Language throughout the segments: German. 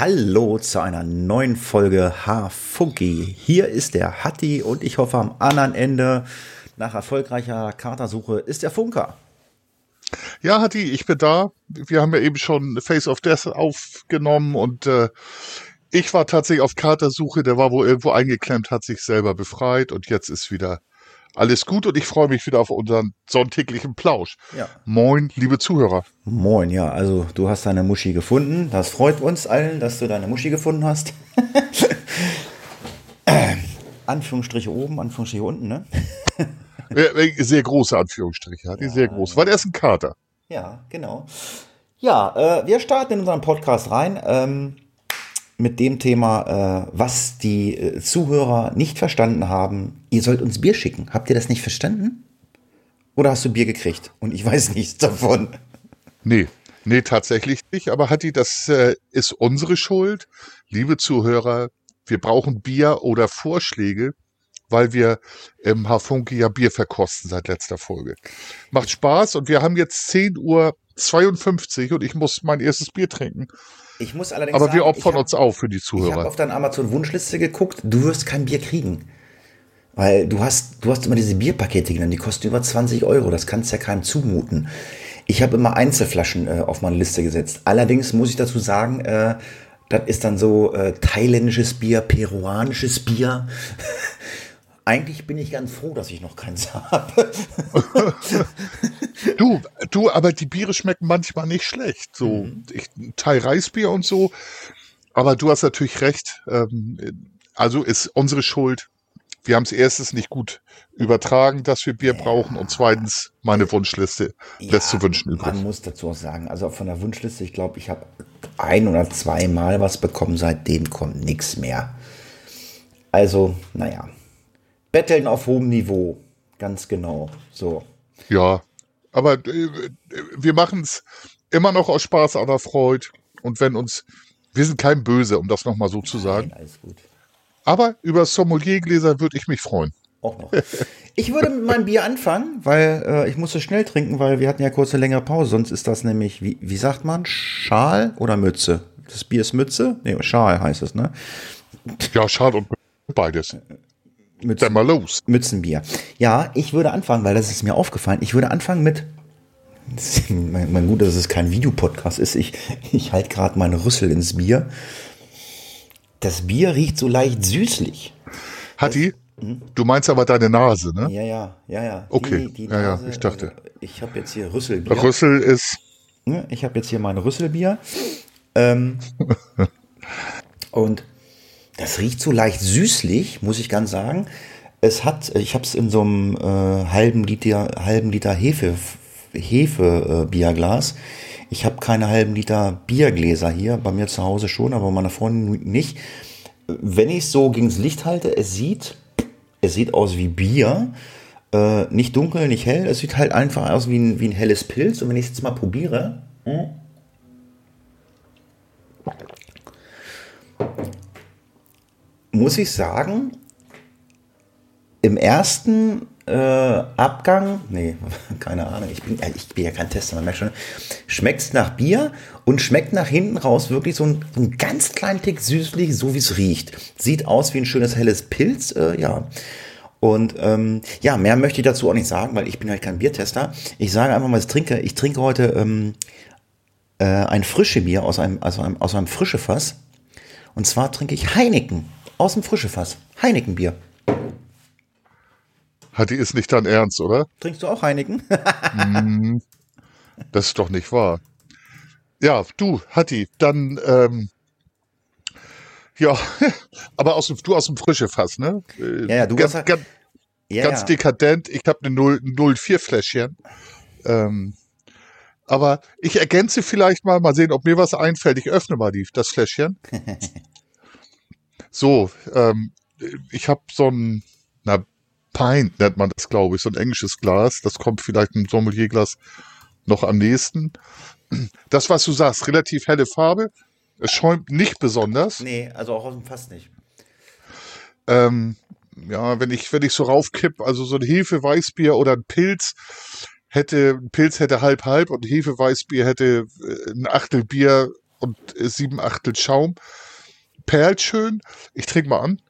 Hallo zu einer neuen Folge H-Funky. Hier ist der Hatti und ich hoffe am anderen Ende nach erfolgreicher Katersuche ist der Funker. Ja, Hatti, ich bin da. Wir haben ja eben schon Face of Death aufgenommen und äh, ich war tatsächlich auf Katersuche. Der war wohl irgendwo eingeklemmt, hat sich selber befreit und jetzt ist wieder alles gut und ich freue mich wieder auf unseren sonntäglichen Plausch. Ja. Moin, liebe Zuhörer. Moin, ja, also du hast deine Muschi gefunden. Das freut uns allen, dass du deine Muschi gefunden hast. Anführungsstriche oben, Anführungsstriche unten, ne? sehr große Anführungsstriche, hat die ja, sehr groß. War der ist ein Kater. Ja, genau. Ja, äh, wir starten in unseren Podcast rein. Ähm, mit dem Thema, äh, was die äh, Zuhörer nicht verstanden haben. Ihr sollt uns Bier schicken. Habt ihr das nicht verstanden? Oder hast du Bier gekriegt und ich weiß nichts davon? Nee, nee, tatsächlich nicht. Aber Hatti, das äh, ist unsere Schuld. Liebe Zuhörer, wir brauchen Bier oder Vorschläge, weil wir im Hafunki ja Bier verkosten seit letzter Folge. Macht Spaß und wir haben jetzt 10.52 Uhr und ich muss mein erstes Bier trinken. Ich muss allerdings Aber sagen, wir opfern hab, uns auf für die Zuhörer. Ich habe auf deine Amazon-Wunschliste geguckt, du wirst kein Bier kriegen. Weil du hast, du hast immer diese Bierpakete genannt, die kosten über 20 Euro. Das kannst ja keinem zumuten. Ich habe immer Einzelflaschen äh, auf meine Liste gesetzt. Allerdings muss ich dazu sagen, äh, das ist dann so äh, thailändisches Bier, peruanisches Bier. Eigentlich bin ich ganz froh, dass ich noch keins habe. du, du, aber die Biere schmecken manchmal nicht schlecht. So mhm. ich, Thai Reisbier und so. Aber du hast natürlich recht. Ähm, also ist unsere Schuld. Wir haben es erstens nicht gut übertragen, dass wir Bier ja. brauchen und zweitens meine Wunschliste ja, lässt zu wünschen übrig. Man muss dazu auch sagen, also von der Wunschliste, ich glaube, ich habe ein oder zweimal was bekommen, seitdem kommt nichts mehr. Also, naja, Betteln auf hohem Niveau. Ganz genau. So. Ja, aber äh, wir machen es immer noch aus Spaß an der Freude. Und wenn uns, wir sind kein Böse, um das nochmal so zu sagen. Nein, alles gut. Aber über Sommeliergläser würde ich mich freuen. Auch noch. Ich würde mit meinem Bier anfangen, weil äh, ich musste schnell trinken, weil wir hatten ja kurz eine längere Pause. Sonst ist das nämlich, wie, wie sagt man, Schal oder Mütze? Das Bier ist Mütze? Nee, Schal heißt es, ne? Ja, Schal und beides. Mützen, Dann mal los. Mützenbier. Ja, ich würde anfangen, weil das ist mir aufgefallen. Ich würde anfangen mit. Mein, mein gut, dass es kein Videopodcast ist. Ich, ich halte gerade meine Rüssel ins Bier. Das Bier riecht so leicht süßlich. Hatti, hm? du meinst aber deine Nase, ne? Ja, ja, ja, ja. Okay, die, die ja, ja, ich dachte. Also ich habe jetzt hier Rüsselbier. Rüssel ist. Ich habe jetzt hier mein Rüsselbier. Ähm, und das riecht so leicht süßlich, muss ich ganz sagen. Es hat, ich habe es in so einem äh, halben Liter, halben Liter Hefe, Hefe äh. Ich habe keine halben Liter Biergläser hier, bei mir zu Hause schon, aber meiner Freundin nicht. Wenn ich es so gegens Licht halte, es sieht, es sieht aus wie Bier. Äh, nicht dunkel, nicht hell. Es sieht halt einfach aus wie ein, wie ein helles Pilz. Und wenn ich es jetzt mal probiere. Mh, hm, muss ich sagen, im ersten äh, Abgang, nee, keine Ahnung, ich bin, ich bin ja kein Tester, man merkt schon, schmeckt es nach Bier und schmeckt nach hinten raus wirklich so ein, so ein ganz kleinen Tick süßlich, so wie es riecht. Sieht aus wie ein schönes helles Pilz, äh, ja. Und ähm, ja, mehr möchte ich dazu auch nicht sagen, weil ich bin halt kein Biertester. Ich sage einfach mal, was ich trinke. Ich trinke heute ähm, äh, ein frische Bier aus einem, also einem, aus einem frische Fass. Und zwar trinke ich Heineken. Aus dem frische Fass. Heinekenbier. Hat die ist nicht dein Ernst, oder? Trinkst du auch Heineken? mm, das ist doch nicht wahr. Ja, du, Hatti, dann, ähm, ja, aber aus dem, du aus dem frische Fass, ne? Ja, ja, du ganz, hast ganz, ja, ganz ja. dekadent. Ich habe eine 04 Fläschchen. Ähm, aber ich ergänze vielleicht mal, mal sehen, ob mir was einfällt. Ich öffne mal die, das Fläschchen. So, ähm, ich habe so ein, na, Pint nennt man das, glaube ich, so ein englisches Glas. Das kommt vielleicht ein Sommelierglas noch am nächsten. Das, was du sagst, relativ helle Farbe. Es schäumt nicht besonders. Nee, also auch aus dem Fass nicht. Ähm, ja, wenn ich, wenn ich so raufkipp, also so ein Hefe-Weißbier oder ein Pilz hätte, ein Pilz hätte halb halb und Hefe-Weißbier hätte äh, ein Achtel Bier und äh, sieben Achtel Schaum. Perlt schön. Ich trinke mal an.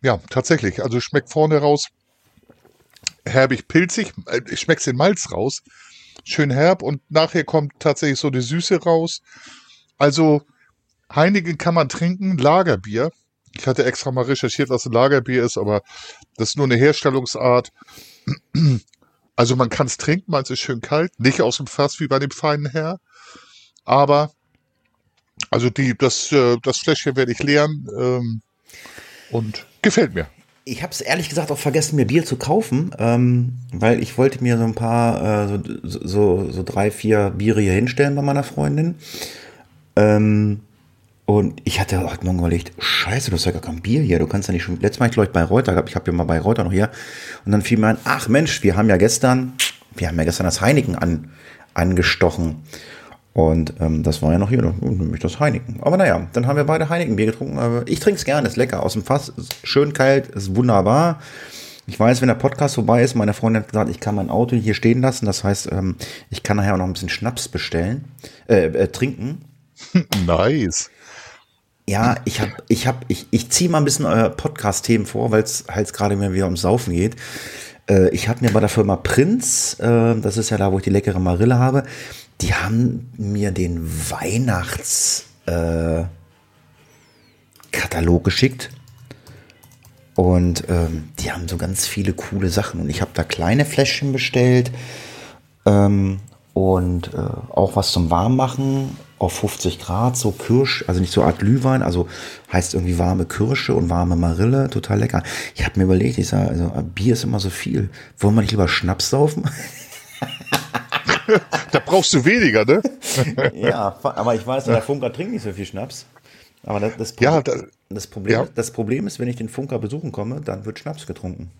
Ja, tatsächlich. Also schmeckt vorne raus herbig pilzig. Äh, ich schmeck's den Malz raus. Schön herb und nachher kommt tatsächlich so die Süße raus. Also Heineken kann man trinken, Lagerbier. Ich hatte extra mal recherchiert, was ein Lagerbier ist, aber das ist nur eine Herstellungsart. Also man kann es trinken, man ist schön kalt, nicht aus dem Fass wie bei dem feinen Herr. Aber also die, das, äh, das Fläschchen werde ich leeren ähm, und gefällt mir. Ich habe es ehrlich gesagt auch vergessen, mir Bier zu kaufen, ähm, weil ich wollte mir so ein paar, äh, so, so, so drei, vier Biere hier hinstellen bei meiner Freundin. Ähm, und ich hatte heute Morgen überlegt, scheiße, du hast ja gar kein Bier hier, du kannst ja nicht schon, letztes Mal ich glaube ich bei Reuter gehabt, ich habe ja mal bei Reuter noch hier. Und dann fiel mir ein, ach Mensch, wir haben ja gestern, wir haben ja gestern das Heineken an, angestochen. Und ähm, das war ja noch hier, nämlich das Heineken. Aber naja, dann haben wir beide Heineken-Bier getrunken. Aber ich trinke es gerne, ist lecker aus dem Fass, ist schön kalt, ist wunderbar. Ich weiß, wenn der Podcast vorbei ist, meine Freundin hat gesagt, ich kann mein Auto hier stehen lassen. Das heißt, ähm, ich kann nachher auch noch ein bisschen Schnaps bestellen, äh, äh, trinken. Nice. Ja, ich hab, ich hab, ich, ich ziehe mal ein bisschen euer Podcast-Themen vor, weil es halt gerade mehr wieder ums Saufen geht. Äh, ich habe mir bei der Firma Prinz, äh, das ist ja da, wo ich die leckere Marille habe, die haben mir den Weihnachtskatalog äh, geschickt. Und ähm, die haben so ganz viele coole Sachen. Und ich habe da kleine Fläschchen bestellt. Ähm, und äh, auch was zum Warmmachen auf 50 Grad, so Kirsch, also nicht so Art Glühwein, also heißt irgendwie warme Kirsche und warme Marille, total lecker. Ich habe mir überlegt, ich sage, also Bier ist immer so viel. Wollen wir nicht lieber Schnaps saufen? da brauchst du weniger, ne? ja, aber ich weiß, der Funker trinkt nicht so viel Schnaps. Aber das, das, Problem, ja, da, das, Problem, ja. das Problem ist, wenn ich den Funker besuchen komme, dann wird Schnaps getrunken.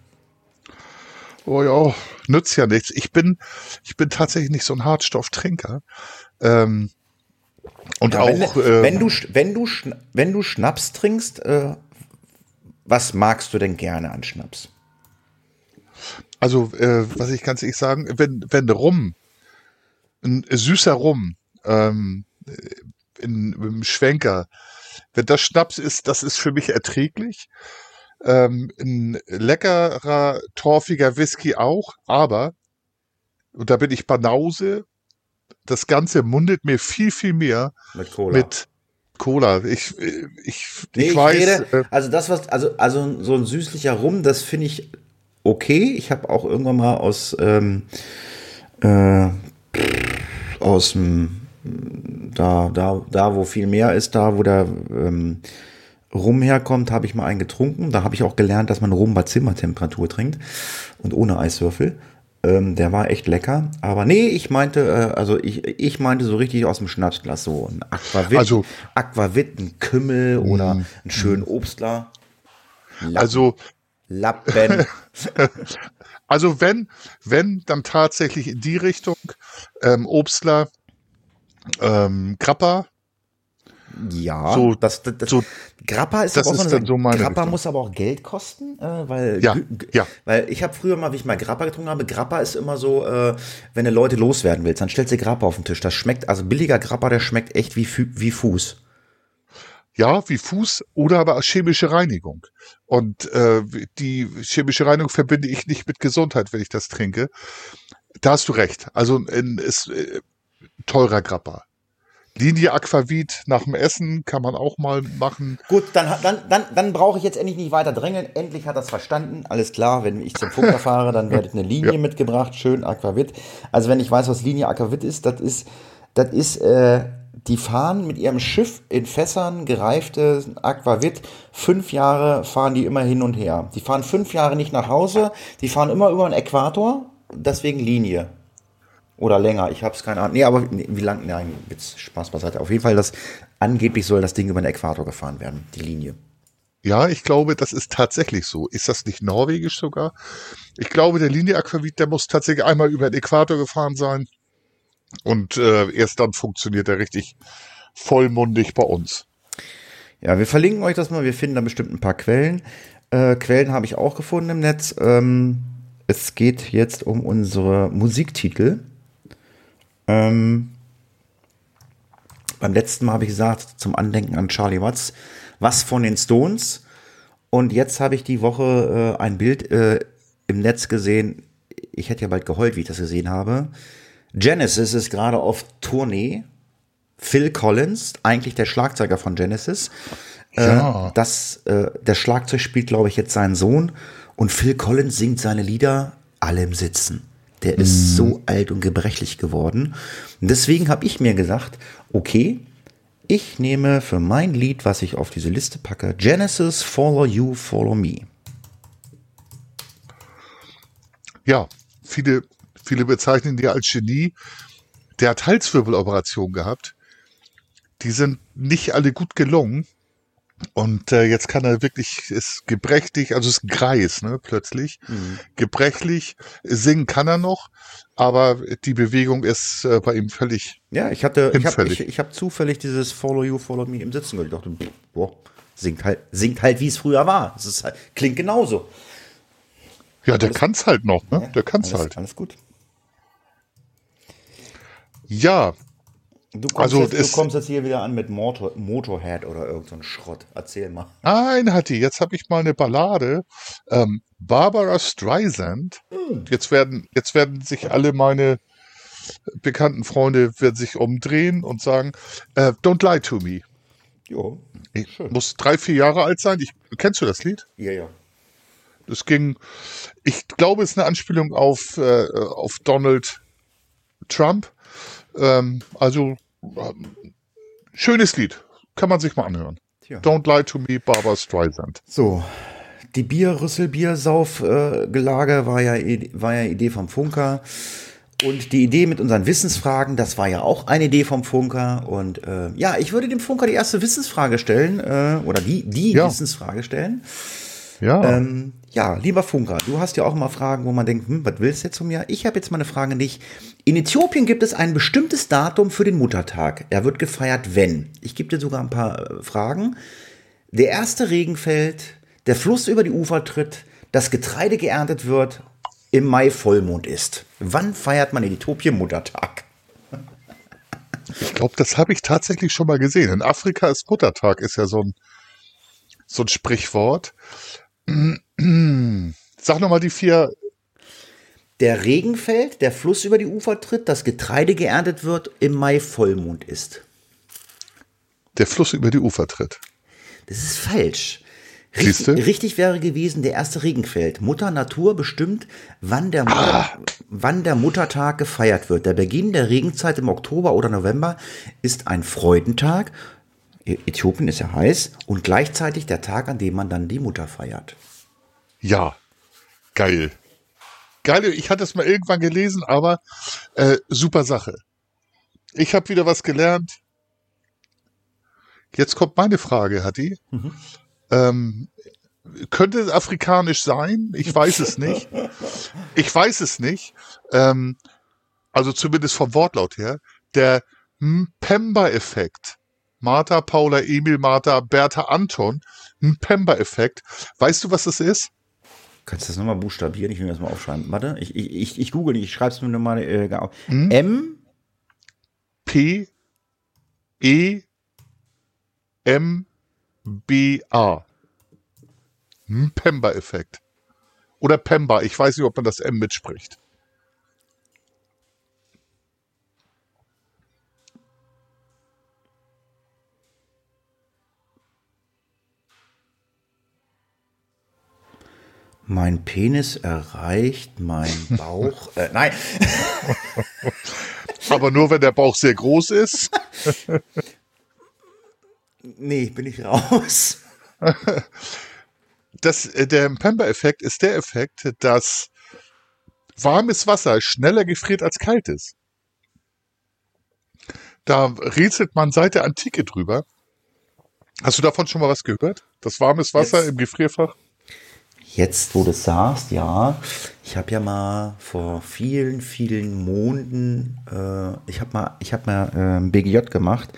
Oh ja, nützt ja nichts. Ich bin, ich bin tatsächlich nicht so ein Hartstofftrinker. Ähm, und ja, auch. Wenn, äh, wenn, du, wenn, du, wenn du Schnaps trinkst, äh, was magst du denn gerne an Schnaps? Also, äh, was ich ganz ehrlich sagen, wenn, wenn Rum ein süßer Rum ähm, in, im Schwenker, wenn das Schnaps ist, das ist für mich erträglich. Ähm, ein leckerer, torfiger Whisky auch, aber, und da bin ich Banause, das Ganze mundet mir viel, viel mehr mit Cola. Mit Cola. Ich, ich, ich, nee, ich weiß. Rede, äh, also das, was, also, also so ein süßlicher Rum, das finde ich okay. Ich habe auch irgendwann mal aus ähm, äh, aus dem, da, da, da, wo viel mehr ist, da, wo der ähm, Rum herkommt, habe ich mal einen getrunken. Da habe ich auch gelernt, dass man Rum bei Zimmertemperatur trinkt und ohne Eiswürfel. Ähm, der war echt lecker. Aber nee, ich meinte, äh, also ich, ich meinte so richtig aus dem Schnapsglas so ein Aquavit, also, Aquavit, ein Kümmel oder mm. einen schönen Obstler. Lappen, also Lappen. Also wenn, wenn, dann tatsächlich in die Richtung ähm, Obstler, ähm, Grappa. Ja, so, das, das, so, Grappa ist, das aber auch ist so, eine, so meine Grappa Richtung. muss aber auch Geld kosten, äh, weil ja, ja. weil ich habe früher mal, wie ich mal Grappa getrunken habe, Grappa ist immer so, äh, wenn du Leute loswerden willst, dann stellst du Grappa auf den Tisch. Das schmeckt, also billiger Grappa, der schmeckt echt wie wie Fuß. Ja, wie Fuß oder aber chemische Reinigung. Und äh, die chemische Reinigung verbinde ich nicht mit Gesundheit, wenn ich das trinke. Da hast du recht. Also ein, ist äh, teurer Grappa. Linie Aquavit nach dem Essen kann man auch mal machen. Gut, dann, dann, dann, dann brauche ich jetzt endlich nicht weiter drängeln. Endlich hat das verstanden. Alles klar, wenn ich zum Funker fahre, dann wird eine Linie ja. mitgebracht. Schön Aquavit. Also wenn ich weiß, was Linie Aquavit ist, das ist, das ist äh, die fahren mit ihrem Schiff in Fässern gereifte Aquavit. Fünf Jahre fahren die immer hin und her. Die fahren fünf Jahre nicht nach Hause. Die fahren immer über den Äquator. Deswegen Linie. Oder länger. Ich habe es keine Ahnung. Nee, aber nee, wie lang? Nein, Witz, Spaß beiseite. Auf jeden Fall, das angeblich soll das Ding über den Äquator gefahren werden. Die Linie. Ja, ich glaube, das ist tatsächlich so. Ist das nicht norwegisch sogar? Ich glaube, der Linie Aquavit, der muss tatsächlich einmal über den Äquator gefahren sein. Und äh, erst dann funktioniert er richtig vollmundig bei uns. Ja, wir verlinken euch das mal. Wir finden da bestimmt ein paar Quellen. Äh, Quellen habe ich auch gefunden im Netz. Ähm, es geht jetzt um unsere Musiktitel. Ähm, beim letzten Mal habe ich gesagt, zum Andenken an Charlie Watts, was von den Stones. Und jetzt habe ich die Woche äh, ein Bild äh, im Netz gesehen. Ich hätte ja bald geheult, wie ich das gesehen habe. Genesis ist gerade auf Tournee. Phil Collins, eigentlich der Schlagzeuger von Genesis. Ja. Äh, das, äh, der Schlagzeug spielt, glaube ich, jetzt seinen Sohn. Und Phil Collins singt seine Lieder alle im Sitzen. Der ist so alt und gebrechlich geworden. Und deswegen habe ich mir gesagt, okay, ich nehme für mein Lied, was ich auf diese Liste packe, Genesis Follow You, Follow Me. Ja, viele, viele bezeichnen die als Genie. Der hat Halswirbeloperationen gehabt. Die sind nicht alle gut gelungen. Und äh, jetzt kann er wirklich, ist gebrechlich, also ist Greis, ne, plötzlich. Gebrechlich, singen kann er noch, aber die Bewegung ist äh, bei ihm völlig, Ja, ich hatte, ich habe Hinfällig. ich, ich hab zufällig dieses Follow You, Follow Me im Sitzen gehört. Ich dachte, boah, singt halt, singt halt, wie es früher war. Es ist halt, klingt genauso. ja, der kann's halt noch, ne? Der kann's alles, halt. Alles gut. Ja, Du kommst, Also, jetzt, du kommst jetzt hier wieder an mit Motor, Motorhead oder irgend so Schrott. Erzähl mal. Nein, Hatti, jetzt habe ich mal eine Ballade. Ähm, Barbara Streisand. Jetzt werden, jetzt werden sich alle meine bekannten Freunde werden sich umdrehen und sagen, äh, Don't lie to me. Jo, Ich muss drei, vier Jahre alt sein. Ich, kennst du das Lied? ja, ja. Das ging, ich glaube, es ist eine Anspielung auf, äh, auf Donald Trump. Ähm, also, schönes Lied. Kann man sich mal anhören. Tja. Don't lie to me, Barbara Streisand. So, die Bierrüssel Biersauf äh, war ja war ja Idee vom Funker und die Idee mit unseren Wissensfragen, das war ja auch eine Idee vom Funker und äh, ja, ich würde dem Funker die erste Wissensfrage stellen äh, oder die die Ja. Wissensfrage stellen. Ja. Ähm, ja, lieber Funker, du hast ja auch immer Fragen, wo man denkt, hm, was willst du jetzt von mir? Ich habe jetzt mal eine Frage an dich. In Äthiopien gibt es ein bestimmtes Datum für den Muttertag. Er wird gefeiert, wenn. Ich gebe dir sogar ein paar äh, Fragen. Der erste Regen fällt, der Fluss über die Ufer tritt, das Getreide geerntet wird, im Mai Vollmond ist. Wann feiert man in Äthiopien Muttertag? Ich glaube, das habe ich tatsächlich schon mal gesehen. In Afrika ist Muttertag, ist ja so ein, so ein Sprichwort. Sag nochmal die vier. Der Regen fällt, der Fluss über die Ufer tritt, das Getreide geerntet wird, im Mai Vollmond ist. Der Fluss über die Ufer tritt. Das ist falsch. Richtig, richtig wäre gewesen, der erste Regen fällt. Mutter Natur bestimmt, wann der, Mutter, wann der Muttertag gefeiert wird. Der Beginn der Regenzeit im Oktober oder November ist ein Freudentag. Äthiopien ist ja heiß und gleichzeitig der Tag, an dem man dann die Mutter feiert. Ja, geil. Geil, ich hatte es mal irgendwann gelesen, aber äh, super Sache. Ich habe wieder was gelernt. Jetzt kommt meine Frage, Hatti. Ähm, könnte es afrikanisch sein? Ich weiß es nicht. Ich weiß es nicht. Ähm, also zumindest vom Wortlaut her. Der Mpemba-Effekt. Martha, Paula, Emil, Martha, Bertha, Anton. Mpemba-Effekt. Weißt du, was das ist? Kannst du das nochmal buchstabieren? Ich will das mal aufschreiben. Warte, ich, ich, ich, ich google nicht, ich schreibe es mir nochmal äh, auf. M, P E M B A. Pemba-Effekt. Oder Pemba. Ich weiß nicht, ob man das M mitspricht. Mein Penis erreicht mein Bauch. äh, nein, Aber nur, wenn der Bauch sehr groß ist. nee, bin ich raus. Das, äh, der Pemba-Effekt ist der Effekt, dass warmes Wasser schneller gefriert als kaltes. Da rätselt man seit der Antike drüber. Hast du davon schon mal was gehört? Das warmes Wasser Jetzt. im Gefrierfach? Jetzt, wo du es sagst, ja, ich habe ja mal vor vielen, vielen Monaten, äh, ich habe mal, ich habe mal äh, ein BGJ gemacht,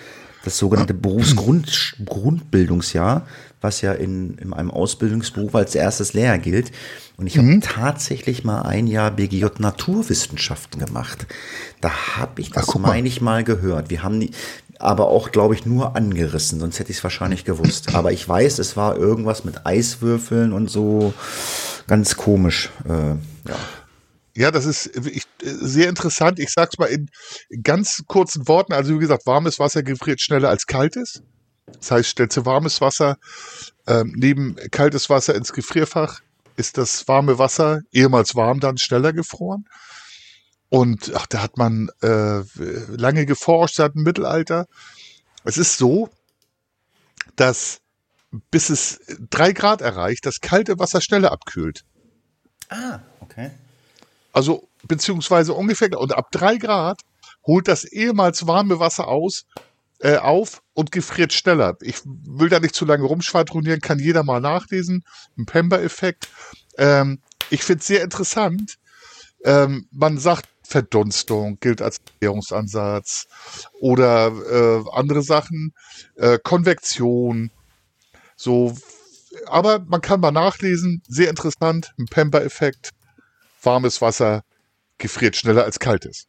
das sogenannte Berufsgrundbildungsjahr. was ja in, in einem Ausbildungsberuf als erstes Lehrer gilt. Und ich habe tatsächlich mal ein Jahr BGJ Naturwissenschaften gemacht. Da habe ich das, meine ich, mal gehört. Wir haben aber auch, glaube ich, nur angerissen, sonst hätte ich es wahrscheinlich gewusst. Aber ich weiß, es war irgendwas mit Eiswürfeln und so ganz komisch. Äh, ja. Ja, das ist ich, sehr interessant. Ich sag's mal in ganz kurzen Worten. Also wie gesagt, warmes Wasser gefriert schneller als kaltes. Das heißt, stellst du warmes Wasser ähm, neben kaltes Wasser ins Gefrierfach, ist das warme Wasser ehemals warm dann schneller gefroren. Und ach, da hat man äh, lange geforscht seit dem Mittelalter. Es ist so, dass bis es drei Grad erreicht, das kalte Wasser schneller abkühlt. Ah, okay. Also beziehungsweise ungefähr und ab drei Grad holt das ehemals warme Wasser aus äh, auf und gefriert schneller. Ich will da nicht zu lange rumschwadronieren, kann jeder mal nachlesen. Ein Pember-Effekt. Ähm, ich finde es sehr interessant. Ähm, man sagt, Verdunstung gilt als Erklärungsansatz oder äh, andere Sachen, äh, Konvektion, so. Aber man kann mal nachlesen, sehr interessant, ein Pember-Effekt, warmes Wasser gefriert schneller als kaltes.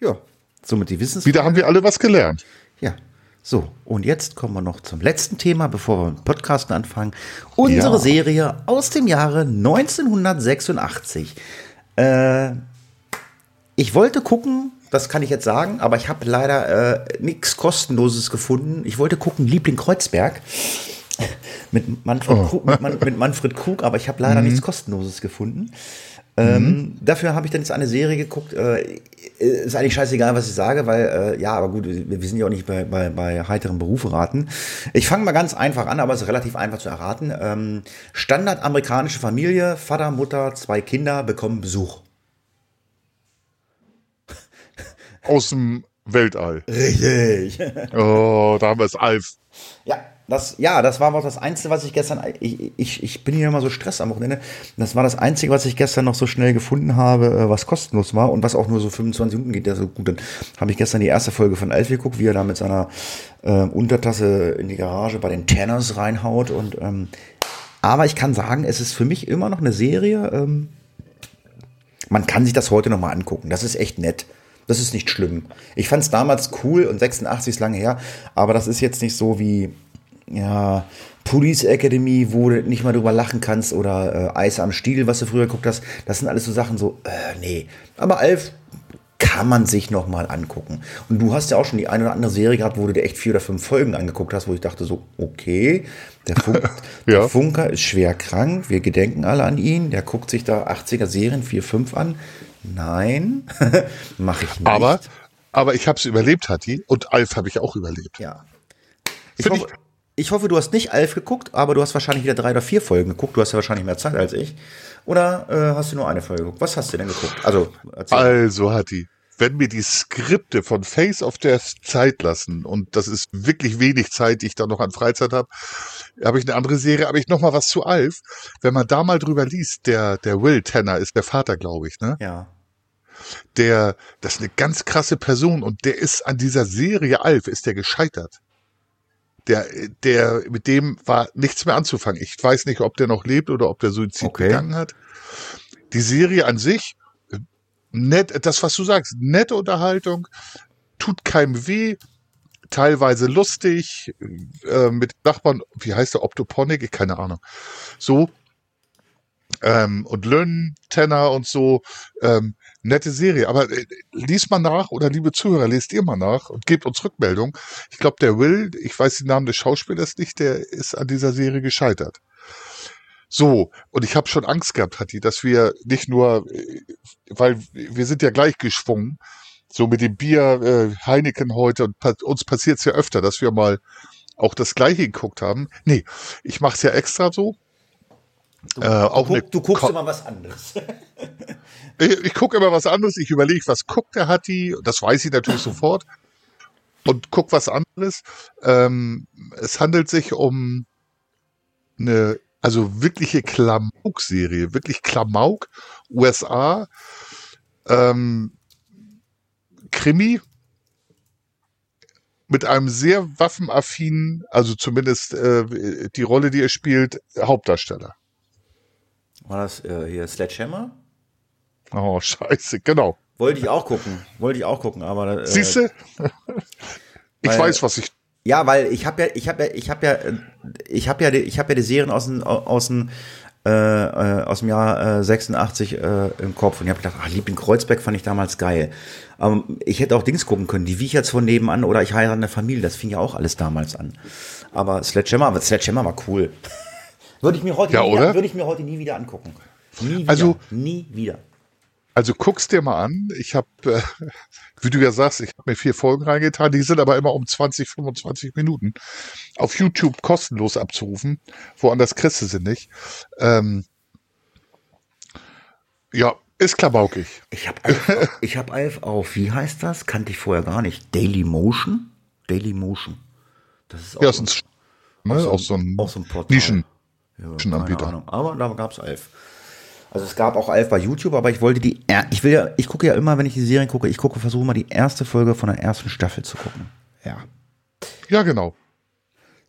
Ja, somit die Wissensfrage. Wieder haben wir alle was gelernt. Ja. So, und jetzt kommen wir noch zum letzten Thema, bevor wir mit Podcasten anfangen. Unsere Ja. Serie aus dem Jahre 1986. Äh, ich wollte gucken, das kann ich jetzt sagen, aber ich habe leider äh, nichts Kostenloses gefunden. Ich wollte gucken, Liebling Kreuzberg mit Manfred, Oh. Krug, mit, Man, mit Manfred Krug, aber ich habe leider nichts Kostenloses gefunden. Ähm, Dafür habe ich dann jetzt eine Serie geguckt. Äh, ist eigentlich scheißegal, was ich sage, weil, äh, ja, aber gut, wir, wir sind ja auch nicht bei, bei, bei heiteren Beruferaten. Ich fange mal ganz einfach an, aber es ist relativ einfach zu erraten. Ähm, Standard amerikanische Familie, Vater, Mutter, zwei Kinder bekommen Besuch. Aus dem Weltall. Richtig. Oh, da haben wir es Alf. Ja, das, ja, das war auch das Einzige, was ich gestern, ich, ich, ich bin hier immer so Stress am Wochenende. Das war das Einzige, was ich gestern noch so schnell gefunden habe, äh, was kostenlos war und was auch nur so 25 Minuten geht. Also gut, dann habe ich gestern die erste Folge von Alf geguckt, wie er da mit seiner äh, Untertasse in die Garage bei den Tanners reinhaut und, ähm, aber ich kann sagen, es ist für mich immer noch eine Serie, ähm, man kann sich das heute noch mal angucken. Das ist echt nett. Das ist nicht schlimm. Ich fand es damals cool und 86 ist lange her, aber das ist jetzt nicht so wie ja, Police Academy, wo du nicht mal drüber lachen kannst oder äh, Eis am Stiel, was du früher geguckt hast. Das sind alles so Sachen so, äh, nee. Aber Alf kann man sich noch mal angucken. Und du hast ja auch schon die eine oder andere Serie gehabt, wo du dir echt vier oder fünf Folgen angeguckt hast, wo ich dachte so, okay, der, Funk, Ja. der Funker ist schwer krank, wir gedenken alle an ihn, der guckt sich da 80er Serien 4, 5 an. Nein, mache ich nicht. Aber, aber ich habe es überlebt, Hatti. Und Alf habe ich auch überlebt. Ja. Ich Find hoffe, ich hoffe, du hast nicht Alf geguckt, aber du hast wahrscheinlich wieder drei oder vier Folgen geguckt. Du hast ja wahrscheinlich mehr Zeit als ich. Oder äh, hast du nur eine Folge geguckt? Was hast du denn geguckt? Also, erzähl. Also, Hatti, wenn mir die Skripte von Face of Death Zeit lassen, und das ist wirklich wenig Zeit, die ich da noch an Freizeit habe, habe ich eine andere Serie, aber ich noch mal was zu Alf. Wenn man da mal drüber liest, der, der Will Tanner ist der Vater, glaube ich, ne? ja. Der, das ist eine ganz krasse Person und der ist an dieser Serie Alf, ist der gescheitert. Der, der, mit dem war nichts mehr anzufangen. Ich weiß nicht, ob der noch lebt oder ob der Suizid Okay. begangen hat. Die Serie an sich, nett, das, was du sagst, nette Unterhaltung, tut keinem weh, teilweise lustig, äh, mit Nachbarn, wie heißt der, Optoponik, Ich keine Ahnung. So, ähm, und Lönn, Tenner und so, ähm, nette Serie. Aber äh, liest mal nach oder liebe Zuhörer, lest ihr mal nach und gebt uns Rückmeldung. Ich glaube, der Will, ich weiß den Namen des Schauspielers nicht, der ist an dieser Serie gescheitert. So, und ich habe schon Angst gehabt, Hatti, dass wir nicht nur, äh, weil wir sind ja gleich geschwungen, so mit dem Bier äh, Heineken heute und uns passiert's ja öfter, dass wir mal auch das gleiche geguckt haben. Nee, ich mach's ja extra so. Du, Äh, auch du, guck, du guckst Ko- immer was anderes. Ich, ich gucke immer was anderes, ich überlege, was guckt der Hatti, das weiß ich natürlich sofort. Und guck was anderes. Ähm, es handelt sich um eine, also wirkliche Klamauk-Serie, wirklich Klamauk, USA, ähm, Krimi, mit einem sehr waffenaffinen, also zumindest äh, die Rolle, die er spielt, Hauptdarsteller. War das äh, hier Sledgehammer? Oh, scheiße, genau. Wollte ich auch gucken. Wollte ich auch gucken, aber. Äh, Siehst du? ich weiß, was ich. Ja, weil ich habe ja, ich habe ja, ich habe ja, äh, ich habe ja, die- ich habe ja die Serien aus dem, aus dem, äh, äh, aus dem Jahr äh, 86 äh, im Kopf und ich habe gedacht, ach, Liebling Kreuzberg fand ich damals geil. Aber ich hätte auch Dings gucken können, die Wiechers von nebenan oder ich heirate eine Familie, das fing ja auch alles damals an. Aber Sledgehammer, aber Sledgehammer war cool. Würde ich mir heute, Ja, nie oder? Wieder, würde ich mir heute nie wieder angucken. Nie wieder. Also- nie wieder. Also guck's dir mal an. Ich habe, äh, wie du ja sagst, ich habe mir vier Folgen reingetan. Die sind aber immer um 20, 25 Minuten auf YouTube kostenlos abzurufen. Woanders kriegst du sie nicht. Ähm, ja, ist klabaukig. Ich habe Alf, ich hab Alf auf, wie heißt das? Kannte ich vorher gar nicht. Daily Motion? Daily Motion. Das ist auch, Ja, so, ein, ne, auch so ein, auch so ein Portal. Nischen. Ja, keine Ahnung. Aber da gab es Alf. Also es gab auch Alf bei YouTube, aber ich wollte die, er- ich will ja, ich gucke ja immer, wenn ich die Serien gucke, ich gucke, versuche mal die erste Folge von der ersten Staffel zu gucken. Ja. Ja, genau.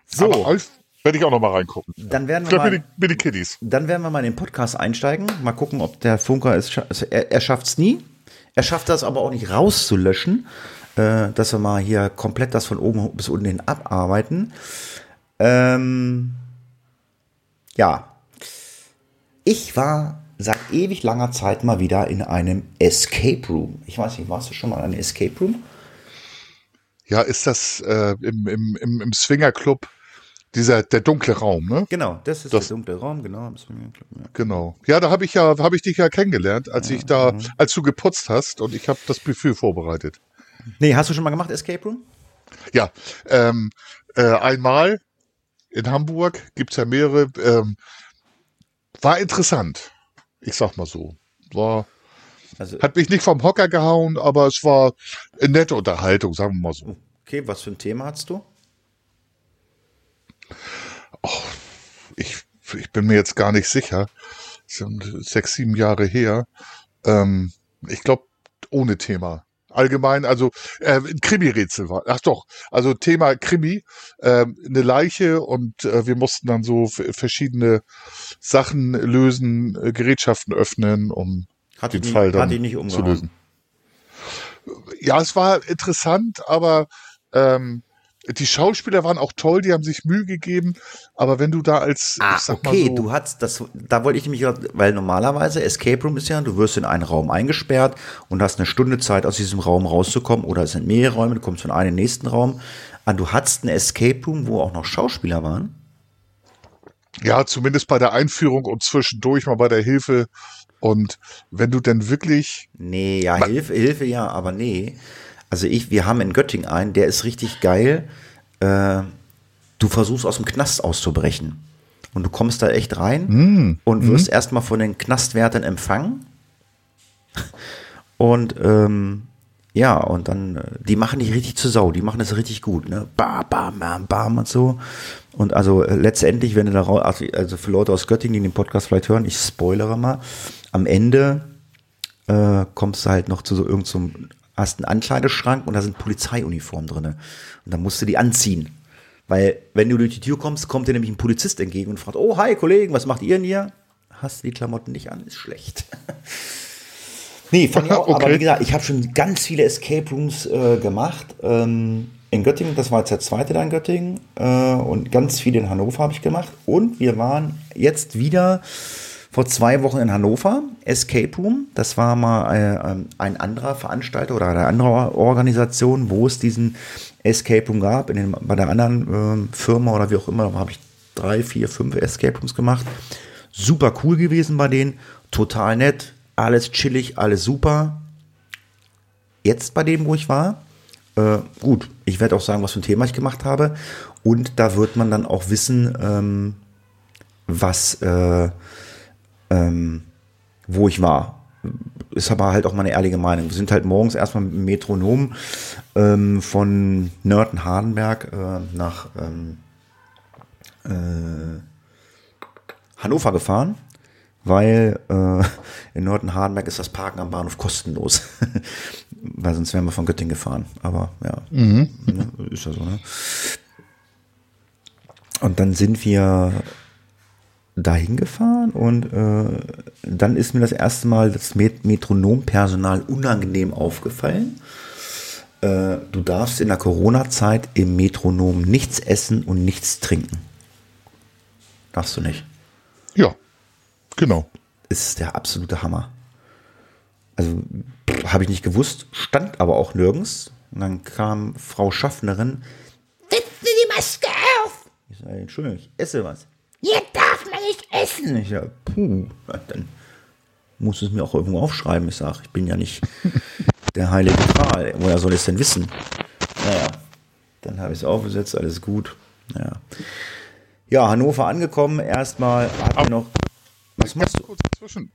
So, Aber Alf werde ich auch noch mal reingucken. dann werden wir mal, mit den Kiddies. dann werden wir mal in den Podcast einsteigen. Mal gucken, ob der Funker es scha- also er, er schafft es nie. Er schafft das aber auch nicht rauszulöschen, äh, dass wir mal hier komplett das von oben bis unten hin abarbeiten. Ähm, ja. Ich war seit ewig langer Zeit mal wieder in einem Escape Room. Ich weiß nicht, warst du schon mal in einem Escape Room? Ja, ist das äh, im, im, im, im Swingerclub dieser der dunkle Raum, ne? Genau, das ist Das- der dunkle Raum, genau. im Swingerclub, ja. Genau. Ja, da habe ich ja, habe ich dich ja kennengelernt, als ich da, Mhm. als du geputzt hast und ich habe das Buffet vorbereitet. Nee, hast du schon mal gemacht, Escape Room? Ja, ähm, äh, einmal in Hamburg gibt's ja mehrere. Ähm, war interessant. Ich sag mal so. War, Also, hat mich nicht vom Hocker gehauen, aber es war eine nette Unterhaltung, sagen wir mal so. okay, was für ein Thema hast du? Ich, ich bin mir jetzt gar nicht sicher. Das sind sechs, sieben Jahre her. Ähm, ich glaube, ohne Thema. Allgemein, also äh, ein Krimi-Rätsel war. Ach doch, also Thema Krimi, ähm, eine Leiche und äh, wir mussten dann so verschiedene Sachen lösen, äh, Gerätschaften öffnen, um Hat den dich Fall nicht- dann zu lösen. Ja, es war interessant, aber ähm, die Schauspieler waren auch toll, die haben sich Mühe gegeben, aber wenn du da als, Ah, okay, so, du hast das, da wollte ich nämlich, weil normalerweise Escape Room ist ja, du wirst in einen Raum eingesperrt und hast eine Stunde Zeit, aus diesem Raum rauszukommen, oder es sind mehrere Räume, du kommst von einem in den nächsten Raum. Ah, du hattest einen Escape Room, wo auch noch Schauspieler waren. Ja, zumindest bei der Einführung und zwischendurch mal bei der Hilfe. Und wenn du denn wirklich, Nee, ja, Hilfe, Hilfe, ja, aber nee. Also ich, wir haben in Göttingen einen, der ist richtig geil. Äh, du versuchst aus dem Knast auszubrechen. Und du kommst da echt rein und wirst erstmal von den Knastwärtern empfangen. Und ähm, ja, und dann, äh, die machen dich richtig zu Sau, die machen das richtig gut, ne? Bam, bam, bam, bam und so. Und also äh, letztendlich, wenn du da raus, also- also für Leute aus Göttingen, die den Podcast vielleicht hören, ich spoilere mal, am Ende äh, kommst du halt noch zu so irgendeinem, hast einen Ankleideschrank und da sind Polizeiuniformen drinne Und dann musst du die anziehen. Weil, wenn du durch die Tür kommst, kommt dir nämlich ein Polizist entgegen und fragt, oh, hi, Kollegen, was macht ihr denn hier? Hast du die Klamotten nicht an? Ist schlecht. nee, fand ich auch. Aber Okay. wie gesagt, ich habe schon ganz viele Escape Rooms äh, gemacht. Ähm, in Göttingen, das war jetzt der zweite da in Göttingen. Äh, und ganz viele in Hannover habe ich gemacht. Und wir waren jetzt wieder vor zwei Wochen in Hannover, Escape Room. Das war mal äh, ähm, ein anderer Veranstalter oder eine andere Organisation, wo es diesen Escape Room gab. In den, bei der anderen ähm, Firma oder wie auch immer, da habe ich drei, vier, fünf Escape Rooms gemacht. Super cool gewesen bei denen, total nett, alles chillig, alles super. Jetzt bei dem, wo ich war, äh, gut, ich werde auch sagen, was für ein Thema ich gemacht habe. Und da wird man dann auch wissen, ähm, was, äh, ähm, wo ich war. Ist aber halt auch meine ehrliche Meinung. Wir sind halt morgens erstmal mit dem Metronom ähm, von Nörten-Hardenberg äh, nach ähm, äh, Hannover gefahren, weil äh, in Norden-Hardenberg ist das Parken am Bahnhof kostenlos. weil sonst wären wir von Göttingen gefahren. Aber ja, mhm. ne, ist ja so, ne? Und dann sind wir dahin gefahren und äh, dann ist mir das erste Mal das Metronompersonal unangenehm aufgefallen. Äh, du darfst in der Corona-Zeit im Metronom nichts essen und nichts trinken. Darfst du nicht? Ja, genau. Ist der absolute Hammer. Also habe ich nicht gewusst, stand aber auch nirgends. Und dann kam Frau Schaffnerin, setzen Sie die Maske auf. Ich sage, Entschuldigung, ich esse was. Hier darf nicht essen. Ich sage, puh, dann muss es mir auch irgendwo aufschreiben. Ich sage, ich bin ja nicht der heilige Kral. Woher soll ich es denn wissen? Naja, dann habe ich es aufgesetzt, alles gut. Naja. Ja, Hannover angekommen, erstmal hat noch. Was machst du? Kurz dazwischen.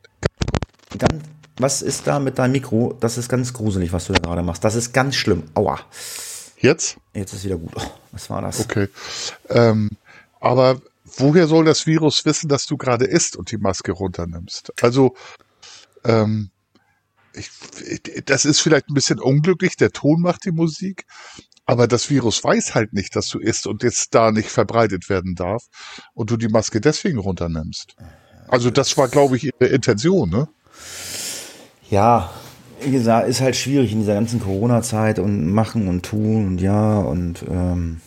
Dann, was ist da mit deinem Mikro? Das ist ganz gruselig, was du da gerade machst. Das ist ganz schlimm. Aua. Jetzt? Jetzt ist wieder gut. Oh, was war das? Okay. Ähm, aber woher soll das Virus wissen, dass du gerade isst und die Maske runternimmst? Also, ähm, ich, das ist vielleicht ein bisschen unglücklich, der Ton macht die Musik, aber das Virus weiß halt nicht, dass du isst und jetzt da nicht verbreitet werden darf und du die Maske deswegen runternimmst. Also das war, glaube ich, ihre Intention, ne? Ja, wie gesagt, ist halt schwierig in dieser ganzen Corona-Zeit und machen und tun und ja und ähm,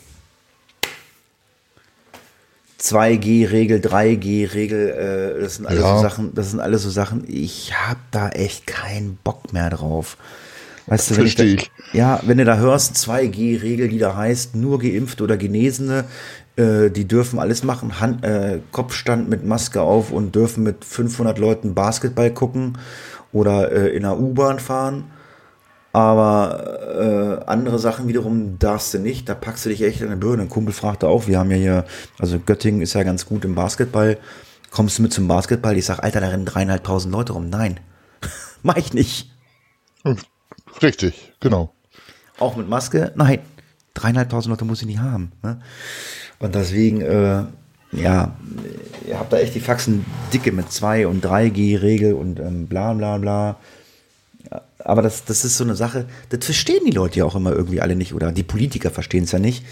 2G-Regel, 3G-Regel, äh, das sind alles ja. so Sachen, das sind alles so Sachen, ich habe da echt keinen Bock mehr drauf. Weißt du, wenn ich, da, ja, wenn du da hörst, 2G-Regel, die da heißt, nur Geimpfte oder Genesene, äh, die dürfen alles machen, Hand, äh, Kopfstand mit Maske auf und dürfen mit 500 Leuten Basketball gucken oder äh, in der U-Bahn fahren aber äh, andere Sachen wiederum darfst du nicht. Da packst du dich echt an der Birne. Ein Kumpel fragte auch, wir haben ja hier, also Göttingen ist ja ganz gut im Basketball. Kommst du mit zum Basketball? Ich sag, Alter, da rennen dreieinhalbtausend Leute rum. Nein, mach ich nicht. Richtig, genau. Auch mit Maske? Nein, dreieinhalbtausend Leute muss ich nicht haben. Ne? Und deswegen, äh, ja, ihr habt da echt die Faxen dicke mit 2 und 3G-Regel und ähm, bla bla bla aber das, das ist so eine Sache, das verstehen die Leute ja auch immer irgendwie alle nicht oder die Politiker verstehen es ja nicht.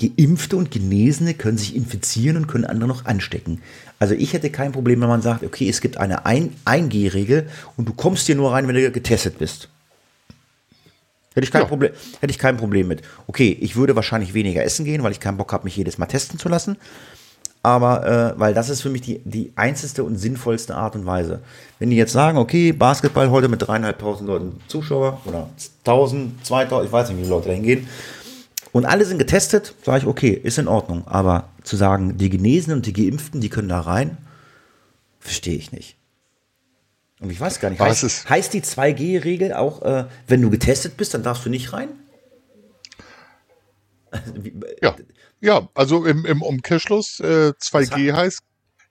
Geimpfte und Genesene können sich infizieren und können andere noch anstecken. Also ich hätte kein Problem, wenn man sagt, okay, es gibt eine Ein Eingehregel und du kommst hier nur rein, wenn du getestet bist. Hätte ich, kein ja. Problem, hätte ich kein Problem mit. Okay, ich würde wahrscheinlich weniger essen gehen, weil ich keinen Bock habe, mich jedes Mal testen zu lassen aber äh, weil das ist für mich die, die einzigste und sinnvollste Art und Weise. Wenn die jetzt sagen, okay, Basketball heute mit dreieinhalbtausend Leuten Zuschauer oder 1000, 2000, ich weiß nicht, wie viele Leute da hingehen, und alle sind getestet, sage ich, okay, ist in Ordnung. Aber zu sagen, die Genesenen und die Geimpften, die können da rein, verstehe ich nicht. Und ich weiß gar nicht, heißt, heißt die 2G-Regel auch, äh, wenn du getestet bist, dann darfst du nicht rein? ja. Ja, also im, im Umkehrschluss äh, 2G heißt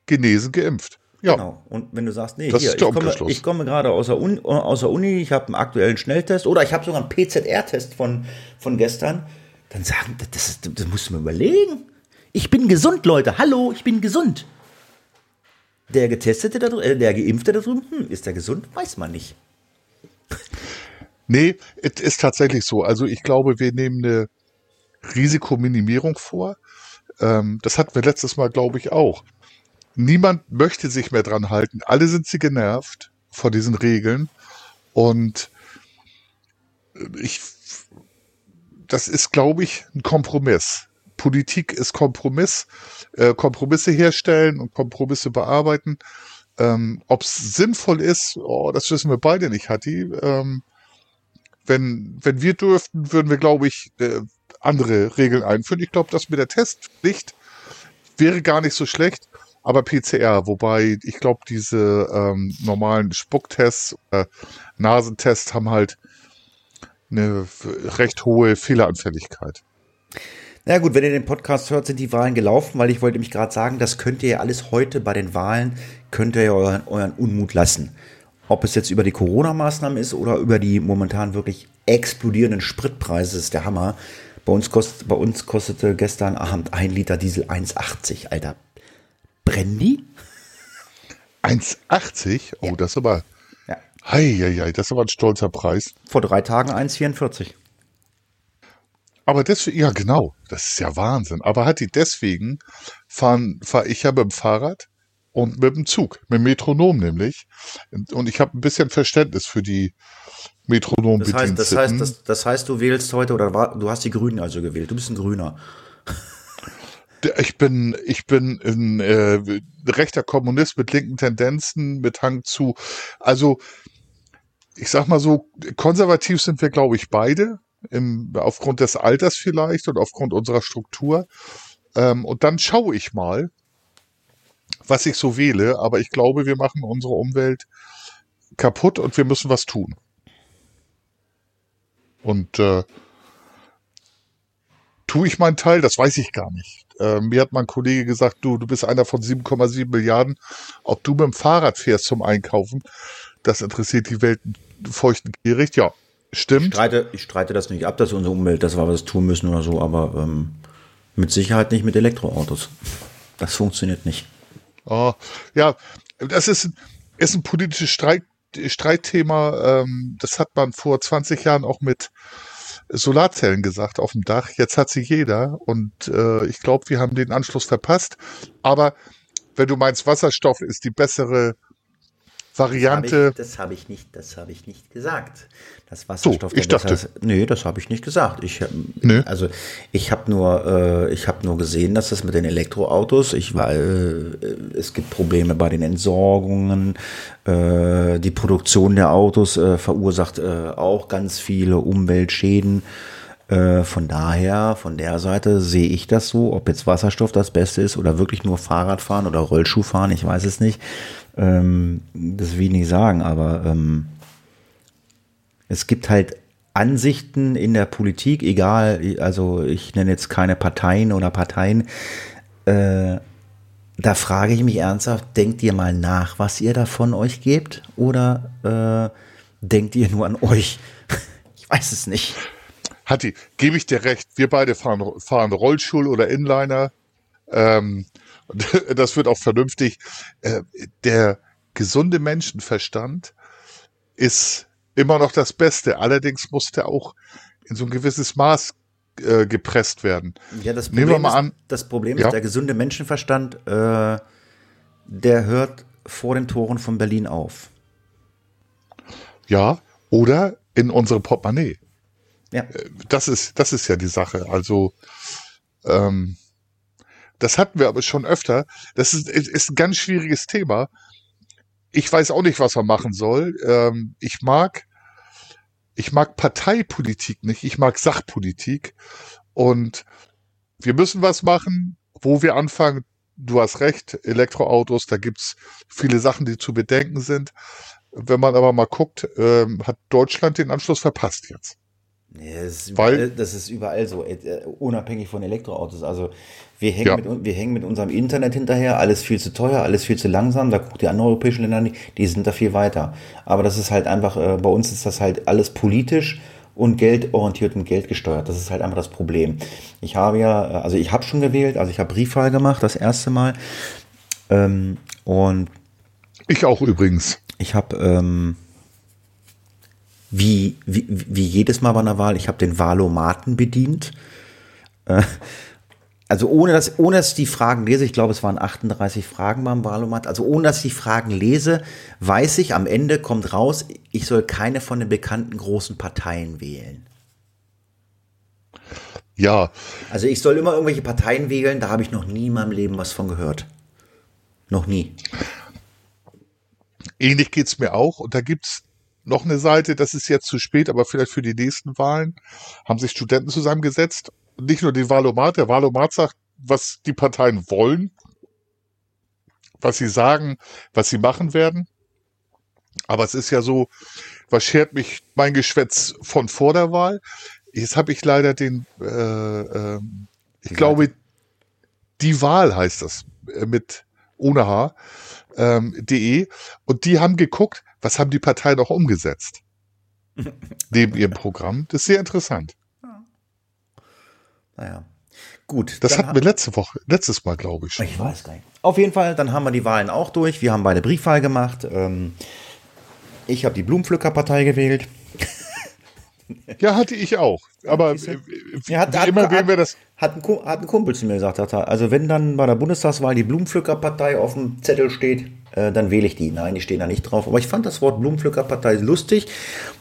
genesen, geimpft. Ja. Genau. Und wenn du sagst, nee, hier, ich, komme, ich komme gerade aus der Uni, aus der Uni ich habe einen aktuellen Schnelltest oder ich habe sogar einen PZR-Test von, von gestern, dann sagen, das, ist, das musst du mir überlegen. Ich bin gesund, Leute. Hallo, ich bin gesund. Der Getestete, da, äh, der Geimpfte da drüben, hm, ist der gesund? Weiß man nicht. Nee, es ist tatsächlich so. Also ich glaube, wir nehmen eine Risikominimierung vor. Ähm, das hatten wir letztes Mal, glaube ich, auch. Niemand möchte sich mehr dran halten. Alle sind sie genervt vor diesen Regeln. Und ich, das ist, glaube ich, ein Kompromiss. Politik ist Kompromiss. Äh, Kompromisse herstellen und Kompromisse bearbeiten. Ähm, Ob es sinnvoll ist, oh, das wissen wir beide nicht, Hatti. Ähm, wenn, wenn wir dürften, würden wir, glaube ich, äh, andere Regeln einführen. Ich glaube, das mit der Testpflicht wäre gar nicht so schlecht, aber PCR, wobei ich glaube, diese ähm, normalen Spucktests, äh, Nasentests haben halt eine recht hohe Fehleranfälligkeit. Na gut, wenn ihr den Podcast hört, sind die Wahlen gelaufen, weil ich wollte mich gerade sagen, das könnt ihr ja alles heute bei den Wahlen, könnt ihr ja euren, euren Unmut lassen. Ob es jetzt über die Corona-Maßnahmen ist oder über die momentan wirklich explodierenden Spritpreise, ist der Hammer. Bei uns, kost, bei uns kostete gestern Abend ein Liter Diesel 1,80, Alter. Brennen die? 1,80? Oh, Ja. das ist aber. Ja. Heieiei, das ist aber ein stolzer Preis. Vor drei Tagen 1,44. Aber deswegen, ja genau, das ist ja Wahnsinn. Aber hat die deswegen, fahren, fahre ich ja mit dem Fahrrad und mit dem Zug, mit dem Metronom nämlich. Und ich habe ein bisschen Verständnis für die metronom Das heißt, das heißt, das, das heißt, du wählst heute oder war, du hast die Grünen also gewählt. Du bist ein Grüner. Ich bin, ich bin ein äh, rechter Kommunist mit linken Tendenzen, mit Hang zu, also ich sag mal so, konservativ sind wir, glaube ich, beide, im, aufgrund des Alters vielleicht und aufgrund unserer Struktur. Ähm, und dann schaue ich mal, was ich so wähle, aber ich glaube, wir machen unsere Umwelt kaputt und wir müssen was tun. Und äh, tue ich meinen Teil? Das weiß ich gar nicht. Äh, mir hat mein Kollege gesagt, du, du bist einer von 7,7 Milliarden. Ob du mit dem Fahrrad fährst zum Einkaufen, das interessiert die Welt feuchten Kehricht. Ja, Ich stimmt. streite, ich streite das nicht ab, dass unsere Umwelt, dass wir was tun müssen oder so, aber ähm, mit Sicherheit nicht mit Elektroautos. Das funktioniert nicht. Oh, ja, das ist, ist ein politisches Streit, Streitthema. Ähm, das hat man vor 20 Jahren auch mit Solarzellen gesagt auf dem Dach. Jetzt hat sie jeder und äh, ich glaube, wir haben den Anschluss verpasst. Aber wenn du meinst, Wasserstoff ist die bessere Variante. Das habe ich nicht, das habe ich nicht gesagt. Das Wasserstoff. ich das dachte- heißt- nee, das habe ich nicht gesagt. Ich, hab- Nö. also ich habe nur, äh, ich habe nur gesehen, dass das mit den Elektroautos, ich war, äh, es gibt Probleme bei den Entsorgungen, äh, die Produktion der Autos äh, verursacht äh, auch ganz viele Umweltschäden. Äh, von daher, von der Seite sehe ich das so, ob jetzt Wasserstoff das Beste ist oder wirklich nur Fahrradfahren oder Rollschuhfahren, ich weiß es nicht. Ähm, das will ich nicht sagen, aber ähm, es gibt halt Ansichten in der Politik, egal, also ich nenne jetzt keine Parteien oder Parteien, äh, da frage ich mich ernsthaft, denkt ihr mal nach, was ihr davon euch gebt oder äh, denkt ihr nur an euch? Ich weiß es nicht. Hatti, gebe ich dir recht. Wir beide fahren, fahren Rollstuhl oder Inliner. Ähm, und das wird auch vernünftig. Äh, der gesunde Menschenverstand ist immer noch das Beste. Allerdings muss der auch in so ein gewisses Maß äh, gepresst werden. Ja, das Nehmen Problem, wir mal ist, an- das Problem Ja. ist, der gesunde Menschenverstand, äh, der hört vor den Toren von Berlin auf. Ja, oder in unsere Portemonnaie. Ja. Das ist, das ist ja die Sache. Also, ähm, das hatten wir aber schon öfter. Das ist, ist ein ganz schwieriges Thema. Ich weiß auch nicht, was man machen soll. Ähm, ich mag, ich mag Parteipolitik nicht. Ich mag Sachpolitik. Und wir müssen was machen, wo wir anfangen. Du hast recht, Elektroautos, da gibt's viele Sachen, die zu bedenken sind. Wenn man aber mal guckt, ähm, hat Deutschland den Anschluss verpasst jetzt. Ja, Das ist, Weil- überall, das ist überall so, äh, unabhängig von Elektroautos. Also wir hängen, Ja. mit, wir hängen mit unserem Internet hinterher, alles viel zu teuer, alles viel zu langsam. Da guckt die anderen europäischen Länder, nicht, die sind da viel weiter. Aber das ist halt einfach, äh, bei uns ist das halt alles politisch und geldorientiert und geldgesteuert. Das ist halt einfach das Problem. Ich habe ja, äh, also ich habe schon gewählt, also ich habe Briefwahl gemacht, das erste Mal. Ähm, und Ich auch übrigens. ich habe ähm, wie, wie, wie jedes Mal bei einer Wahl, ich habe den Wahlomaten bedient. Äh, also ohne dass, ohne dass ich die Fragen lese, ich glaube es waren 38 Fragen beim Wahlomat, also ohne dass ich die Fragen lese, weiß ich, am Ende kommt raus, ich soll keine von den bekannten großen Parteien wählen. Ja, Also ich soll immer irgendwelche Parteien wählen, da habe ich noch nie in meinem Leben was von gehört. Noch nie. ähnlich geht's mir auch. Und da gibt's noch eine Seite, das ist jetzt zu spät, aber vielleicht für die nächsten Wahlen haben sich Studenten zusammengesetzt. Nicht nur den Wahlomat, der Wahlomat sagt, was die Parteien wollen, was sie sagen, was sie machen werden. Aber es ist ja so, was schert mich mein Geschwätz von vor der Wahl? Jetzt habe ich leider den, äh, ähm, ich Die glaube, die Wahl heißt das äh, mit ohne H ähm, de und die haben geguckt, was haben die Parteien auch umgesetzt neben ihrem Programm. Das ist sehr interessant. Naja. Gut. Das hatten wir letzte Woche, letztes Mal, glaube ich. schon. Ich weiß gar nicht. Auf jeden Fall, dann haben wir die Wahlen auch durch. Wir haben beide Briefwahl gemacht. Ähm, ich habe die Blumenpflückerpartei gewählt. Ja, hatte ich auch. Aber äh, wie Ja, hat, hat, immer hat, wir das. Hat ein, Ku- hat ein Kumpel zu mir gesagt, hat er, also wenn dann bei der Bundestagswahl die Blumenpflückerpartei auf dem Zettel steht, äh, dann wähle ich die. Nein, die stehen da nicht drauf. Aber ich fand das Wort Blumenpflückerpartei lustig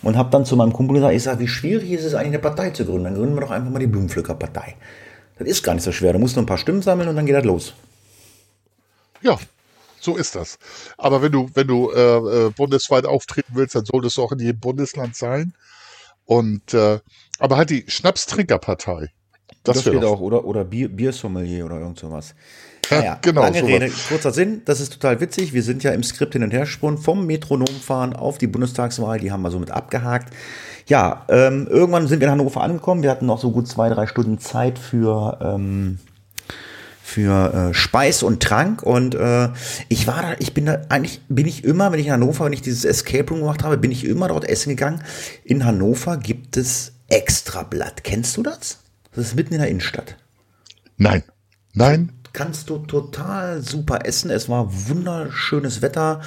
und habe dann zu meinem Kumpel gesagt, ich sage, wie schwierig ist es eigentlich eine Partei zu gründen? Dann gründen wir doch einfach mal die Blumenpflückerpartei. Das ist gar nicht so schwer. Du musst nur ein paar Stimmen sammeln und dann geht das los. Ja, so ist das. Aber wenn du, wenn du äh, äh, bundesweit auftreten willst, dann solltest du auch in jedem Bundesland sein. Und äh, aber halt die Schnapstrinkerpartei. Das, Das doch. auch, oder, oder Bier, Biersommelier oder irgend sowas. Ja, Naja, genau, lange. Rede, kurzer Sinn, das ist total witzig. Wir sind ja im Skript hin und her gesprungen, vom Metronomfahren auf die Bundestagswahl, die haben wir somit abgehakt. Ja, ähm, irgendwann sind wir in Hannover angekommen. Wir hatten noch so gut zwei, drei Stunden Zeit für, ähm, für äh, Speis und Trank und äh, ich war da, ich bin da eigentlich, bin ich immer, wenn ich in Hannover, wenn ich dieses Escape Room gemacht habe, bin ich immer dort essen gegangen. In Hannover gibt es Extrablatt. Kennst du das? Das ist mitten in der Innenstadt Nein. Nein. kannst du total super essen. Es war wunderschönes Wetter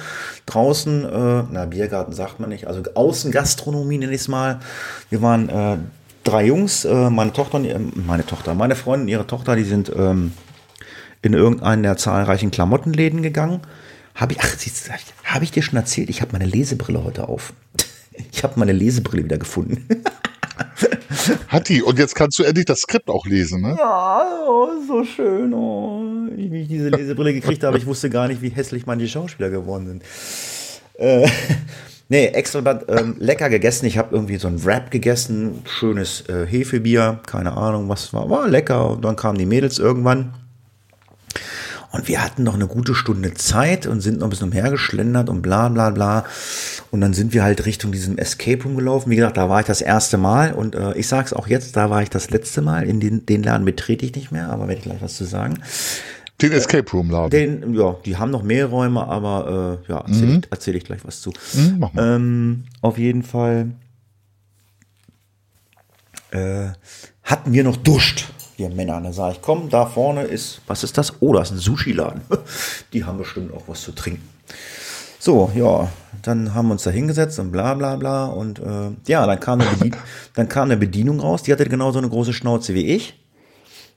draußen. Äh, na, Biergarten sagt man nicht. Also Außengastronomie nenne ich es mal. Wir waren äh, drei Jungs, äh, meine Tochter, und, meine Tochter, meine Freundin und ihre Tochter, die sind ähm, in irgendeinen der zahlreichen Klamottenläden gegangen. Habe ich, ach, habe ich dir schon erzählt? Ich habe meine Lesebrille heute auf. Ich habe meine Lesebrille wieder gefunden. Hat die. Und jetzt kannst du endlich das Skript auch lesen, ne? Ja, oh, so schön. Oh. Wie ich diese Lesebrille gekriegt habe, ich wusste gar nicht, wie hässlich manche Schauspieler geworden sind. Äh, nee, extra ähm, lecker gegessen. Ich habe irgendwie so ein Wrap gegessen, schönes äh, Hefebier, keine Ahnung, was war. War lecker. Und dann kamen die Mädels irgendwann. Und wir hatten noch eine gute Stunde Zeit und sind noch ein bisschen umhergeschlendert und bla bla bla. Und dann sind wir halt Richtung diesem Escape Room gelaufen. Wie gesagt, da war ich das erste Mal und äh, ich sag's auch jetzt, da war ich das letzte Mal. In den, den Laden betrete ich nicht mehr, aber werde ich gleich was zu sagen. Den Escape Room Laden. Den, ja, die haben noch mehr Räume, aber äh, ja, erzähle ich, erzähl ich gleich was zu. Hm, mach mal. Ähm, auf jeden Fall äh, hatten wir noch Duscht, wir Männer. Da sage ich, komm, da vorne ist, was ist das? Oh, das ist ein Sushi-Laden. Die haben bestimmt auch was zu trinken. So, ja, dann haben wir uns da hingesetzt und bla bla bla. Und äh, ja, dann kam, eine Bedien dann kam eine Bedienung raus, die hatte genauso eine große Schnauze wie ich.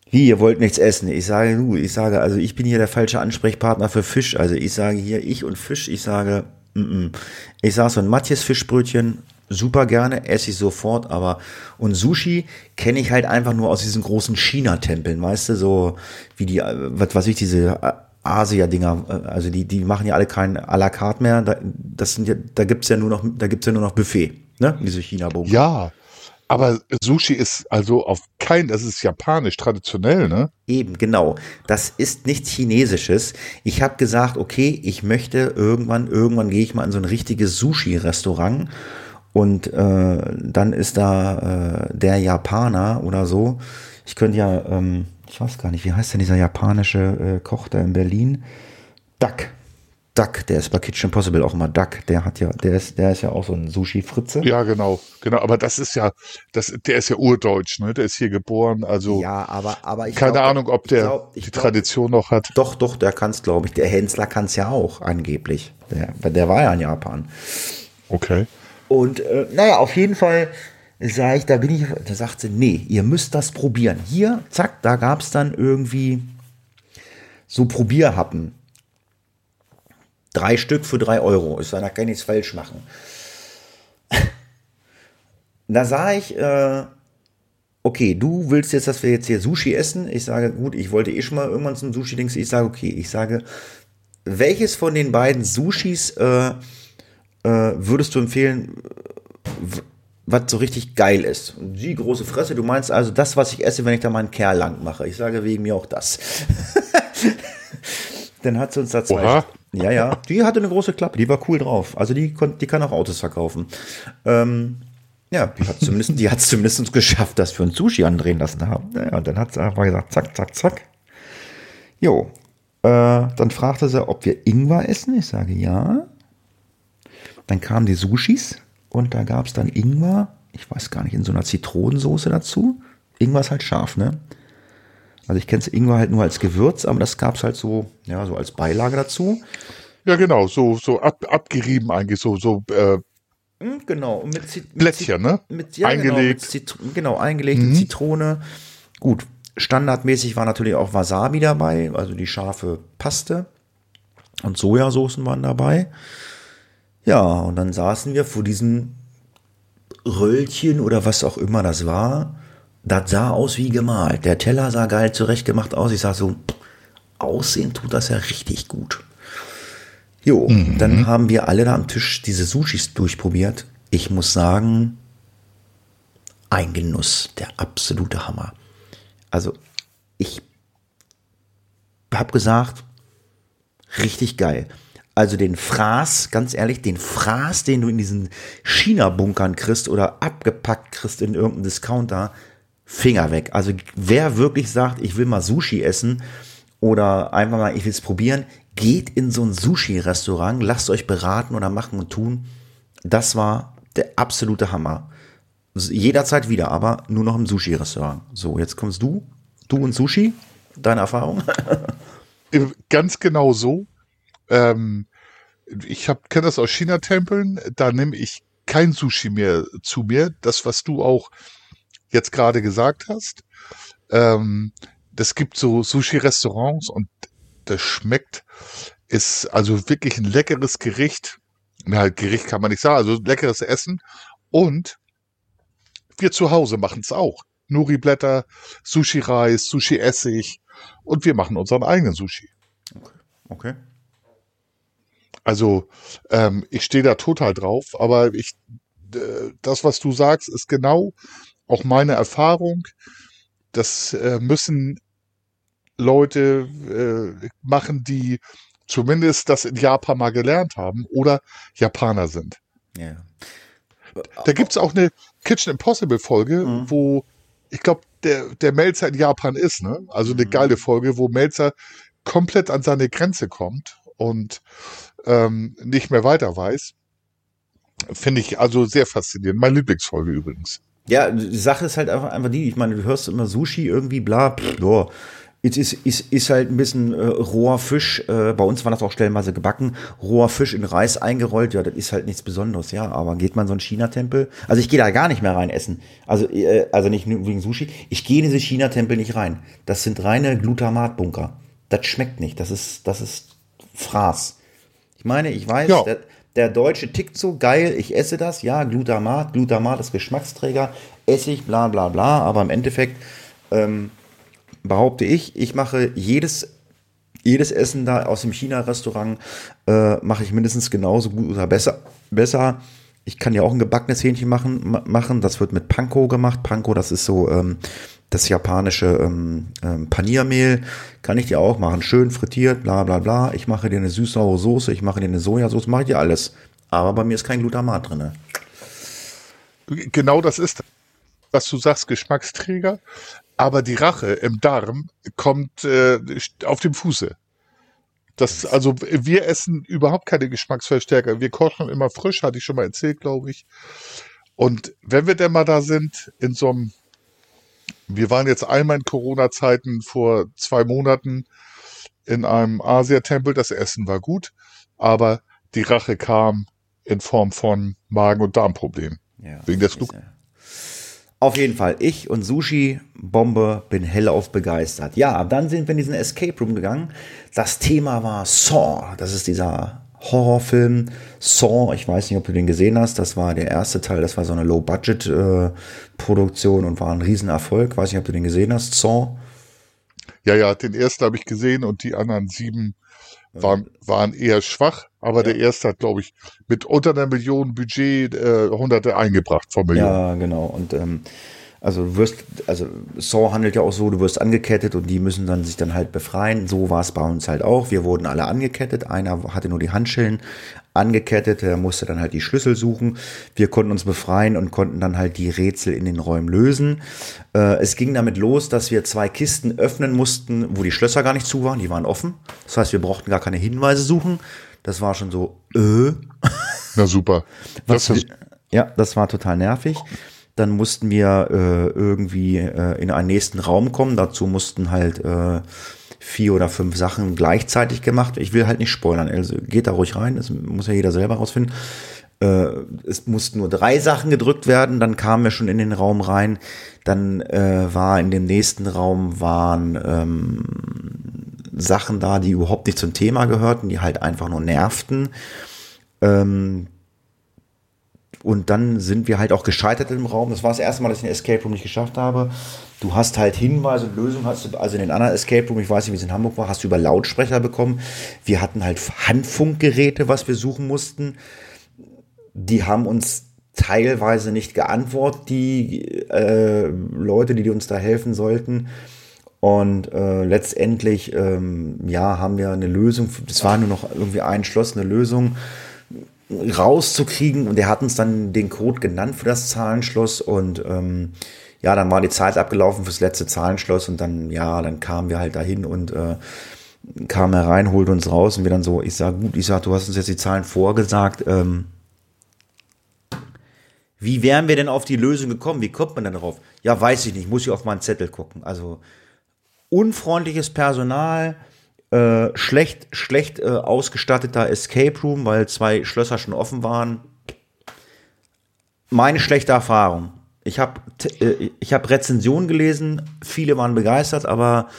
Wie, ihr wollt nichts essen? Ich sage, du, ich sage, also ich bin hier der falsche Ansprechpartner für Fisch. Also ich sage hier, ich und Fisch, ich sage, mm -mm. ich sage so ein Matthias Fischbrötchen, super gerne, esse ich sofort, aber und Sushi kenne ich halt einfach nur aus diesen großen China-Tempeln, weißt du, so wie die, äh, was weiß ich, diese äh, Asia-Dinger, äh, also die, die machen ja alle kein à la carte mehr, da, das sind ja, da gibt's ja nur noch, da gibt's ja nur noch Buffet, ne, diese China-Bogen. Ja. Aber Sushi ist also auf kein, das ist japanisch, traditionell, ne? Eben, genau. Das ist nichts Chinesisches. Ich habe gesagt, okay, ich möchte irgendwann, irgendwann gehe ich mal in so ein richtiges Sushi-Restaurant und äh, dann ist da äh, der Japaner oder so. Ich könnte ja, ähm, ich weiß gar nicht, wie heißt denn dieser japanische äh, Koch da in Berlin? Duck. Duck, der ist bei Kitchen Impossible auch immer Duck. Der hat ja, der ist, der ist ja auch so ein Sushi-Fritze. Ja, genau, genau. Aber das ist ja, das, der ist ja urdeutsch, ne? Der ist hier geboren, also Ja, aber, aber ich keine glaub, Ahnung, ob der glaub- die glaub- Tradition noch hat. Doch, doch, der kann es, glaube ich. Der Hensler kann es ja auch, angeblich. Der, der war ja in Japan. Okay. Und äh, naja, auf jeden Fall sage ich, da bin ich, da sagt sie, nee, ihr müsst das probieren. Hier, zack, da gab es dann irgendwie so Probierhappen. Drei Stück für drei Euro. Ich sage, da kann ich nichts falsch machen. da sah ich, äh, okay, du willst jetzt, dass wir jetzt hier Sushi essen. Ich sage, gut, ich wollte eh schon mal irgendwann zum Sushi-Dings. Ich sage, okay, ich sage, welches von den beiden Sushis äh, äh, würdest du empfehlen, was so richtig geil ist? Die große Fresse, du meinst also das, was ich esse, wenn ich da mal einen Kerl lang mache. Ich sage wegen mir auch das. Dann hat sie uns da zwei. Oha. Ja, ja. Die hatte eine große Klappe, die war cool drauf. Also die, die kann auch Autos verkaufen. Ähm, ja, die hat zumindest, die hat es zumindest geschafft, dass wir uns Sushi andrehen lassen haben. Ja, und dann hat sie einfach gesagt, zack, zack, zack. Jo. Äh, dann fragte sie, ob wir Ingwer essen. Ich sage ja. Dann kamen die Sushis und da gab es dann Ingwer, ich weiß gar nicht, in so einer Zitronensoße dazu. Ingwer ist halt scharf, ne? Also ich kenne Ingwer halt nur als Gewürz, aber das gab es halt so, ja, so als Beilage dazu. Ja, genau, so, so ab, abgerieben eigentlich, so, so äh, hm, Genau, und mit, Zit- mit Blättchen, ne? Mit, ja, Eingelegt. Genau, genau, eingelegt Mhm. Zitrone. Gut, standardmäßig war natürlich auch Wasabi dabei, also die scharfe Paste. Und Sojasoßen waren dabei. Ja, und dann saßen wir vor diesem Röllchen oder was auch immer das war. Das sah aus wie gemalt. Der Teller sah geil zurechtgemacht aus. Ich sag so, aussehen tut das ja richtig gut. Jo, dann haben wir alle da am Tisch diese Sushis durchprobiert. Ich muss sagen, ein Genuss, der absolute Hammer. Also, ich habe gesagt, richtig geil. Also den Fraß, ganz ehrlich, den Fraß, den du in diesen China-Bunkern kriegst oder abgepackt kriegst in irgendeinem Discounter, Finger weg. Also wer wirklich sagt, ich will mal Sushi essen oder einfach mal, ich will es probieren, geht in so ein Sushi-Restaurant, lasst euch beraten oder machen und tun. Das war der absolute Hammer. Jederzeit wieder, aber nur noch im Sushi-Restaurant. So, jetzt kommst du, du und Sushi, deine Erfahrung? Ganz genau so. Ähm, ich kenne das aus China-Tempeln, da nehme ich kein Sushi mehr zu mir. Das, was du auch jetzt gerade gesagt hast. Ähm, das gibt so Sushi-Restaurants und das schmeckt, ist also wirklich ein leckeres Gericht. Na, halt Gericht kann man nicht sagen, also leckeres Essen. Und wir zu Hause machen es auch. Nori-Blätter, Sushi-Reis, Sushi-Essig und wir machen unseren eigenen Sushi. Okay. Also ähm, ich stehe da total drauf, aber ich, äh, das, was du sagst, ist genau auch meine Erfahrung. Das äh, müssen Leute äh, machen, die zumindest das in Japan mal gelernt haben oder Japaner sind. Ja. Da gibt's auch eine Kitchen Impossible Folge, Mhm. wo ich glaube, der, der Melzer in Japan ist, ne? Also eine Mhm. geile Folge, wo Melzer komplett an seine Grenze kommt und ähm, nicht mehr weiter weiß. Finde ich also sehr faszinierend. Meine Lieblingsfolge übrigens. Ja, die Sache ist halt einfach, einfach die, ich meine, du hörst immer Sushi irgendwie, bla, boah. Es ist, ist, ist halt ein bisschen äh, roher Fisch, äh, bei uns war das auch stellenweise gebacken, roher Fisch in Reis eingerollt, ja, das ist halt nichts Besonderes, ja, aber geht man so einen China-Tempel, also ich gehe da gar nicht mehr rein essen, also, äh, also nicht nur wegen Sushi, ich gehe in diese China-Tempel nicht rein, das sind reine Glutamatbunker, das schmeckt nicht, das ist, das ist Fraß. Ich meine, ich weiß, Ja. der, der Deutsche tickt so geil, ich esse das, ja, Glutamat, Glutamat ist Geschmacksträger, Essig, bla bla bla, aber im Endeffekt ähm, behaupte ich, ich mache jedes, jedes Essen da aus dem China-Restaurant, äh, mache ich mindestens genauso gut oder besser. besser. Ich kann ja auch ein gebackenes Hähnchen machen, ma machen. das wird mit Panko gemacht. Panko, das ist so ähm, das japanische ähm, ähm, Paniermehl, kann ich dir auch machen. Schön frittiert, bla bla bla. Ich mache dir eine süß-saure Soße, ich mache dir eine Sojasauce, mache ich dir alles. Aber bei mir ist kein Glutamat drin. Genau das ist, was du sagst, Geschmacksträger. Aber die Rache im Darm kommt äh, auf dem Fuße. Das, also wir essen überhaupt keine Geschmacksverstärker. Wir kochen immer frisch, hatte ich schon mal erzählt, glaube ich. Und wenn wir denn mal da sind, in so einem, wir waren jetzt einmal in Corona-Zeiten vor zwei Monaten in einem Asiatempel, das Essen war gut, aber die Rache kam in Form von Magen- und Darmproblemen. Ja, Wegen des ist Flug- Auf jeden Fall, ich und Sushi Bombe bin hellauf begeistert. Ja, dann sind wir in diesen Escape Room gegangen. Das Thema war Saw. Das ist dieser Horrorfilm Saw. Ich weiß nicht, ob du den gesehen hast. Das war der erste Teil. Das war so eine Low-Budget-Produktion und war ein Riesenerfolg. Weiß nicht, ob du den gesehen hast. Saw. Ja, ja, den ersten habe ich gesehen und die anderen sieben waren, waren eher schwach, aber der erste hat, glaube ich, mit unter einer Million Budget äh, Hunderte eingebracht von Millionen. Ja, genau. Und ähm, also du wirst, also Saw handelt ja auch so, du wirst angekettet und die müssen dann sich dann halt befreien. So war es bei uns halt auch. Wir wurden alle angekettet. Einer hatte nur die Handschellen angekettet, der musste dann halt die Schlüssel suchen. Wir konnten uns befreien und konnten dann halt die Rätsel in den Räumen lösen. Äh, es ging damit los, dass wir zwei Kisten öffnen mussten, wo die Schlösser gar nicht zu waren, die waren offen. Das heißt, wir brauchten gar keine Hinweise suchen. Das war schon so, äh, Na super. Das was ist, ja, das war total nervig. Dann mussten wir äh, irgendwie äh, in einen nächsten Raum kommen. Dazu mussten halt äh, vier oder fünf Sachen gleichzeitig gemacht. Ich will halt nicht spoilern, also geht da ruhig rein, das muss ja jeder selber rausfinden. Äh, es mussten nur drei Sachen gedrückt werden, dann kamen wir schon in den Raum rein. Dann äh, war in dem nächsten Raum waren ähm, Sachen da, die überhaupt nicht zum Thema gehörten, die halt einfach nur nervten. Ähm, und dann sind wir halt auch gescheitert im Raum. Das war das erste Mal, dass ich den Escape Room nicht geschafft habe. Du hast halt Hinweise und Lösungen, hast du, also in den anderen Escape Room, ich weiß nicht, wie es in Hamburg war, hast du über Lautsprecher bekommen. Wir hatten halt Handfunkgeräte, was wir suchen mussten. Die haben uns teilweise nicht geantwortet, die äh, Leute, die, die uns da helfen sollten. Und äh, letztendlich, ähm, ja, haben wir eine Lösung. Das war nur noch irgendwie ein Schloss, eine Lösung rauszukriegen. Und der hat uns dann den Code genannt für das Zahlenschloss. Und ähm, ja, dann war die Zeit abgelaufen fürs letzte Zahlenschloss. Und dann, ja, dann kamen wir halt dahin und äh, kamen herein, holte uns raus. Und wir dann so, ich sag gut, ich sag, du hast uns jetzt die Zahlen vorgesagt. Ähm, wie wären wir denn auf die Lösung gekommen? Wie kommt man denn darauf? Ja, weiß ich nicht, muss ich auf meinen Zettel gucken. Also unfreundliches Personal, äh, schlecht, schlecht äh, ausgestatteter Escape Room, weil zwei Schlösser schon offen waren. Meine schlechte Erfahrung. Ich habe äh, hab Rezensionen gelesen, viele waren begeistert, aber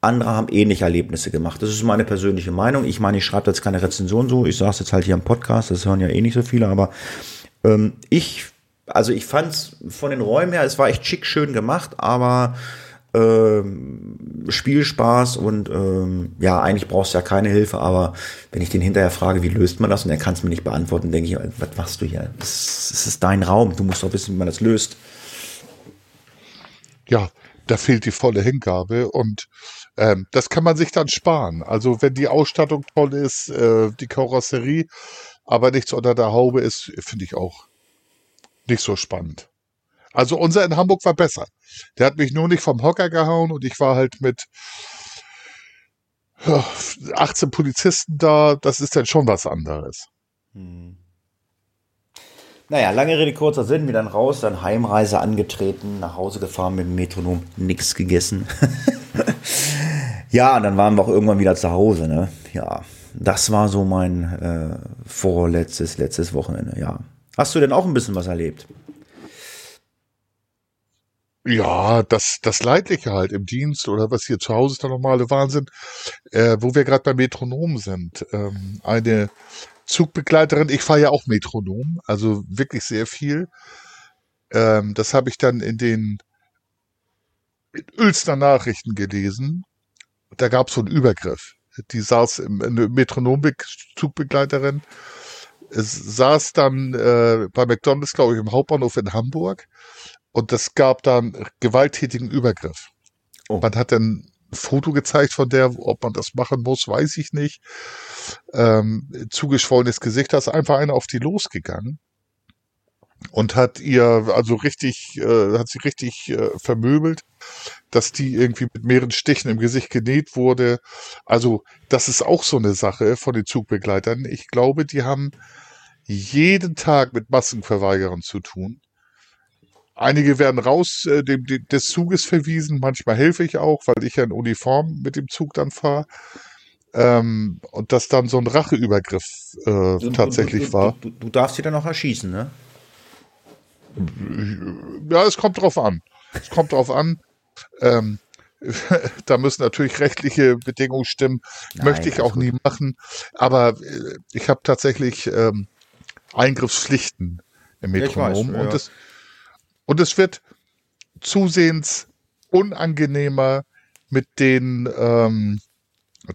andere haben ähnliche Erlebnisse gemacht. Das ist meine persönliche Meinung. Ich meine, ich schreibe jetzt keine Rezension so. Ich sage es jetzt halt hier im Podcast, das hören ja eh nicht so viele, aber ähm, ich, also ich fand es von den Räumen her, es war echt schick schön gemacht, aber ähm, Spielspaß und ähm, ja, eigentlich brauchst du ja keine Hilfe, aber wenn ich den hinterher frage, wie löst man das und er kann es mir nicht beantworten, denke ich, was machst du hier? Das, das ist dein Raum, du musst doch wissen, wie man das löst. Ja, da fehlt die volle Hingabe und ähm, das kann man sich dann sparen. Also wenn die Ausstattung toll ist, äh, die Karosserie, aber nichts unter der Haube ist, finde ich auch nicht so spannend. Also unser in Hamburg war besser. Der hat mich nur nicht vom Hocker gehauen und ich war halt mit 18 Polizisten da. Das ist dann schon was anderes. Hm. Naja, lange Rede, kurzer Sinn, wir dann raus, dann Heimreise angetreten, nach Hause gefahren mit dem Metronom, nichts gegessen. ja, und dann waren wir auch irgendwann wieder zu Hause, ne? Ja, das war so mein äh, vorletztes, letztes Wochenende, ja. Hast du denn auch ein bisschen was erlebt? Ja, das, das Leidliche halt im Dienst oder was hier zu Hause ist der normale Wahnsinn, äh, wo wir gerade beim Metronom sind. Ähm, eine Zugbegleiterin, ich fahre ja auch Metronom, also wirklich sehr viel. Ähm, das habe ich dann in den in Ulster Nachrichten gelesen. Da gab es so einen Übergriff. Die saß im eine Metronom-Zugbegleiterin, es saß dann äh, bei McDonalds, glaube ich, im Hauptbahnhof in Hamburg und es gab dann gewalttätigen Übergriff. Oh. Man hat dann ein Foto gezeigt von der, ob man das machen muss, weiß ich nicht. Ähm, zugeschwollenes Gesicht, da ist einfach einer auf die losgegangen und hat ihr also richtig, äh, hat sie richtig äh, vermöbelt, dass die irgendwie mit mehreren Stichen im Gesicht genäht wurde. Also das ist auch so eine Sache von den Zugbegleitern. Ich glaube, die haben jeden Tag mit Massenverweigerern zu tun. Einige werden raus äh, dem, des Zuges verwiesen, manchmal helfe ich auch, weil ich ja in Uniform mit dem Zug dann fahre. Ähm, und dass dann so ein Racheübergriff äh, du, tatsächlich du, du, war. Du, darfst sie dann noch erschießen, ne? Ja, es kommt drauf an. Es kommt drauf an. Ähm, da müssen natürlich rechtliche Bedingungen stimmen. Nein, Möchte ich auch gut. nie machen. Aber äh, ich habe tatsächlich ähm, Eingriffspflichten im Metronom. Ja, weiß, ja. Und das, und es wird zusehends unangenehmer mit den, ähm,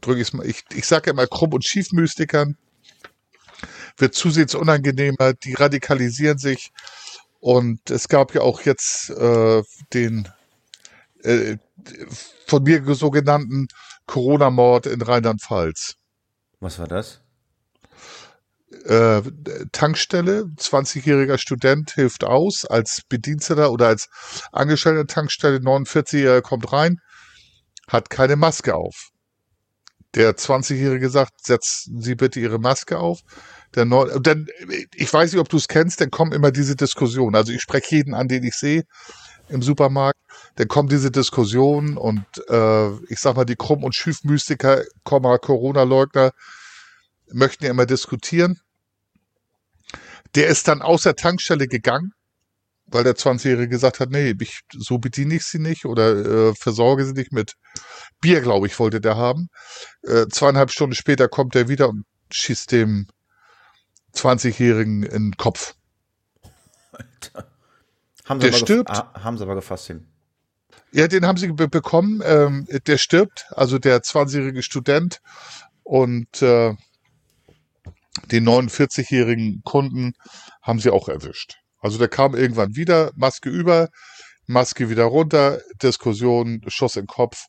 drücke ich mal, ich, ich sage immer krumm und schiefmystikern, wird zusehends unangenehmer, die radikalisieren sich. Und es gab ja auch jetzt äh, den äh, von mir so genannten Corona-Mord in Rheinland-Pfalz. Was war das? Äh, Tankstelle, 20-jähriger Student hilft aus als Bediensteter oder als Angestellter Tankstelle, 49-jähriger kommt rein, hat keine Maske auf. Der 20-jährige sagt, setzen Sie bitte Ihre Maske auf. Der Neu dann, ich weiß nicht, ob du es kennst, dann kommen immer diese Diskussionen. Also ich spreche jeden an, den ich sehe im Supermarkt. Dann kommt diese Diskussion und äh, ich sag mal, die Krumm- und Schüfmystiker, Corona-Leugner möchten ja immer diskutieren. Der ist dann aus der Tankstelle gegangen, weil der 20-Jährige gesagt hat, nee, ich, so bediene ich sie nicht oder äh, versorge sie nicht mit Bier, glaube ich, wollte der haben. Äh, zweieinhalb Stunden später kommt er wieder und schießt dem 20-Jährigen in den Kopf. Alter. Haben sie, Der aber stirbt. ah, haben sie aber gefasst hin. Ja, den haben sie be bekommen. Ähm, der stirbt, also der 20-jährige Student und äh, den 49-jährigen Kunden haben sie auch erwischt. Also der kam irgendwann wieder, Maske über, Maske wieder runter, Diskussion, Schuss in den Kopf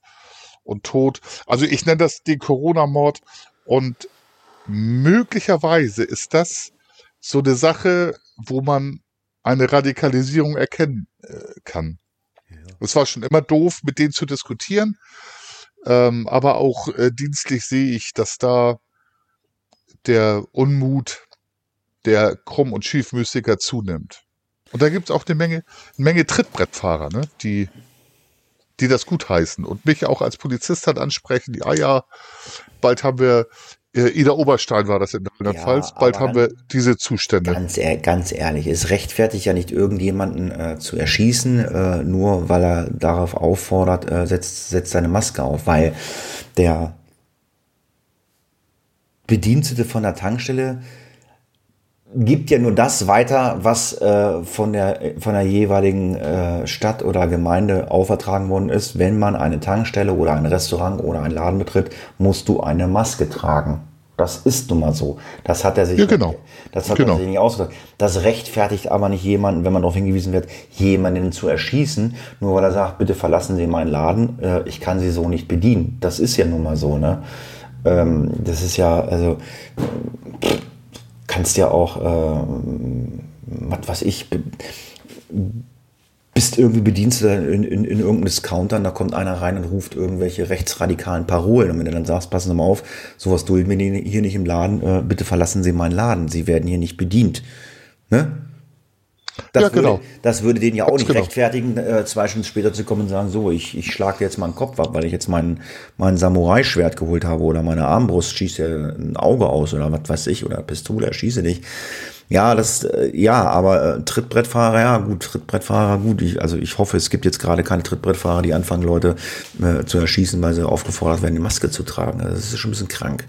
und tot. Also ich nenne das den Corona-Mord und möglicherweise ist das so eine Sache, wo man eine Radikalisierung erkennen äh, kann. Es war schon immer doof, mit denen zu diskutieren. Ähm, aber auch äh, dienstlich sehe ich, dass da der Unmut der Krumm- und Schiefmystiker zunimmt. Und da gibt es auch eine Menge, eine Menge Trittbrettfahrer, ne, die, die das gutheißen und mich auch als Polizist halt ansprechen, die, ah ja, bald haben wir, äh, Ida Oberstein war das in Rheinland-Pfalz, Ja, bald haben wir diese Zustände. Ganz, ganz ehrlich, es rechtfertigt ja nicht irgendjemanden äh, zu erschießen, äh, nur weil er darauf auffordert, äh, setzt, setzt seine Maske auf, weil der Bedienstete von der Tankstelle gibt ja nur das weiter, was äh, von, der, von der jeweiligen äh, Stadt oder Gemeinde aufertragen worden ist. Wenn man eine Tankstelle oder ein Restaurant oder einen Laden betritt, musst du eine Maske tragen. Das ist nun mal so. Das hat er sich, Ja, genau. das hat Genau. er sich nicht ausgedacht. Das rechtfertigt aber nicht jemanden, wenn man darauf hingewiesen wird, jemanden zu erschießen, nur weil er sagt, bitte verlassen Sie meinen Laden, äh, ich kann Sie so nicht bedienen. Das ist ja nun mal so, ne? Ähm, das ist ja, also kannst ja auch, ähm, was weiß ich, bist irgendwie Bediensteter in, in, in irgendeinem Discounter und da kommt einer rein und ruft irgendwelche rechtsradikalen Parolen. Und wenn du dann sagst, passen Sie mal auf, sowas dulden wir hier nicht im Laden, äh, bitte verlassen Sie meinen Laden, Sie werden hier nicht bedient. Ne? Das, Ja, genau. würde, das würde den ja auch Ganz nicht genau. rechtfertigen, äh, zwei Stunden später zu kommen und sagen, so, ich, ich schlage jetzt mal den Kopf ab, weil ich jetzt mein, mein Samurai-Schwert geholt habe oder meine Armbrust schießt ja ein Auge aus oder was weiß ich oder Pistole erschieße dich. Ja, das, äh, ja, aber äh, Trittbrettfahrer, ja gut, Trittbrettfahrer, gut. Ich, also ich hoffe, es gibt jetzt gerade keine Trittbrettfahrer, die anfangen, Leute äh, zu erschießen, weil sie aufgefordert werden, die Maske zu tragen. Das ist schon ein bisschen krank.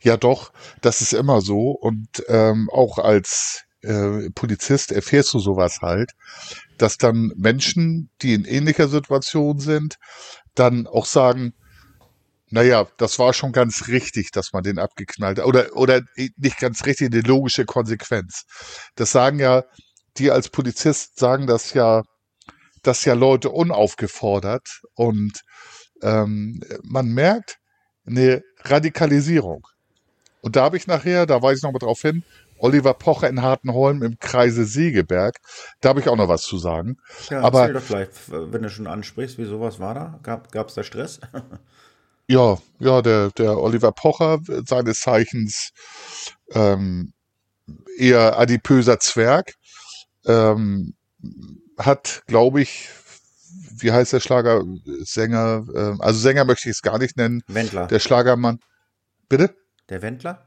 Ja, doch, das ist immer so. Und ähm, auch als äh, Polizist erfährst du sowas halt, dass dann Menschen, die in ähnlicher Situation sind, dann auch sagen, naja, das war schon ganz richtig, dass man den abgeknallt hat. Oder, oder nicht ganz richtig, eine logische Konsequenz. Das sagen ja, die als Polizist sagen das ja, das ja Leute unaufgefordert. Und ähm, man merkt eine Radikalisierung. Und da habe ich nachher, da weise ich noch mal drauf hin, Oliver Pocher in Hartenholm im Kreise Segeberg. Da habe ich auch noch was zu sagen. Ja, Aber- erzähl doch gleich, wenn du schon ansprichst, wie sowas war da? Gab es da Stress? Ja, ja, der, der Oliver Pocher, seines Zeichens ähm, eher adipöser Zwerg, ähm, hat, glaube ich, wie heißt der Schlager? Sänger, ähm, also Sänger möchte ich es gar nicht nennen. Wendler. Der Schlagermann. Bitte? Der Wendler?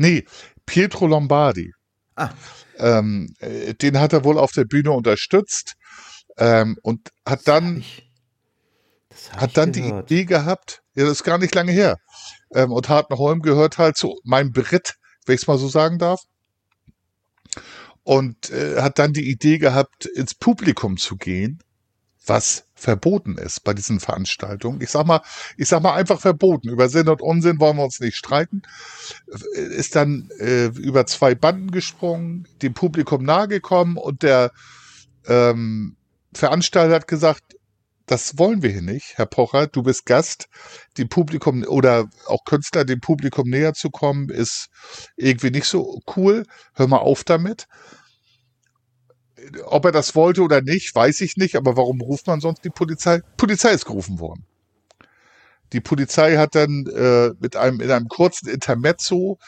Nee, Pietro Lombardi. Ah, Ähm, äh, den hat er wohl auf der Bühne unterstützt ähm, und hat dann hat dann die. Idee gehabt, ja, das ist gar nicht lange her. Ähm, und Hartenholm gehört halt zu meinem Beritt, wenn ich es mal so sagen darf. Und äh, hat dann die Idee gehabt, ins Publikum zu gehen, was verboten ist bei diesen Veranstaltungen. Ich sag mal, ich sag mal einfach verboten. Über Sinn und Unsinn wollen wir uns nicht streiten. Ist dann äh, über zwei Banden gesprungen, dem Publikum nahegekommen und der ähm, Veranstalter hat gesagt, das wollen wir hier nicht, Herr Pocher. Du bist Gast. Dem Publikum oder auch Künstler dem Publikum näher zu kommen, ist irgendwie nicht so cool. Hör mal auf damit. Ob er das wollte oder nicht, weiß ich nicht. Aber warum ruft man sonst die Polizei? Polizei ist gerufen worden. Die Polizei hat dann äh, mit einem in einem kurzen Intermezzo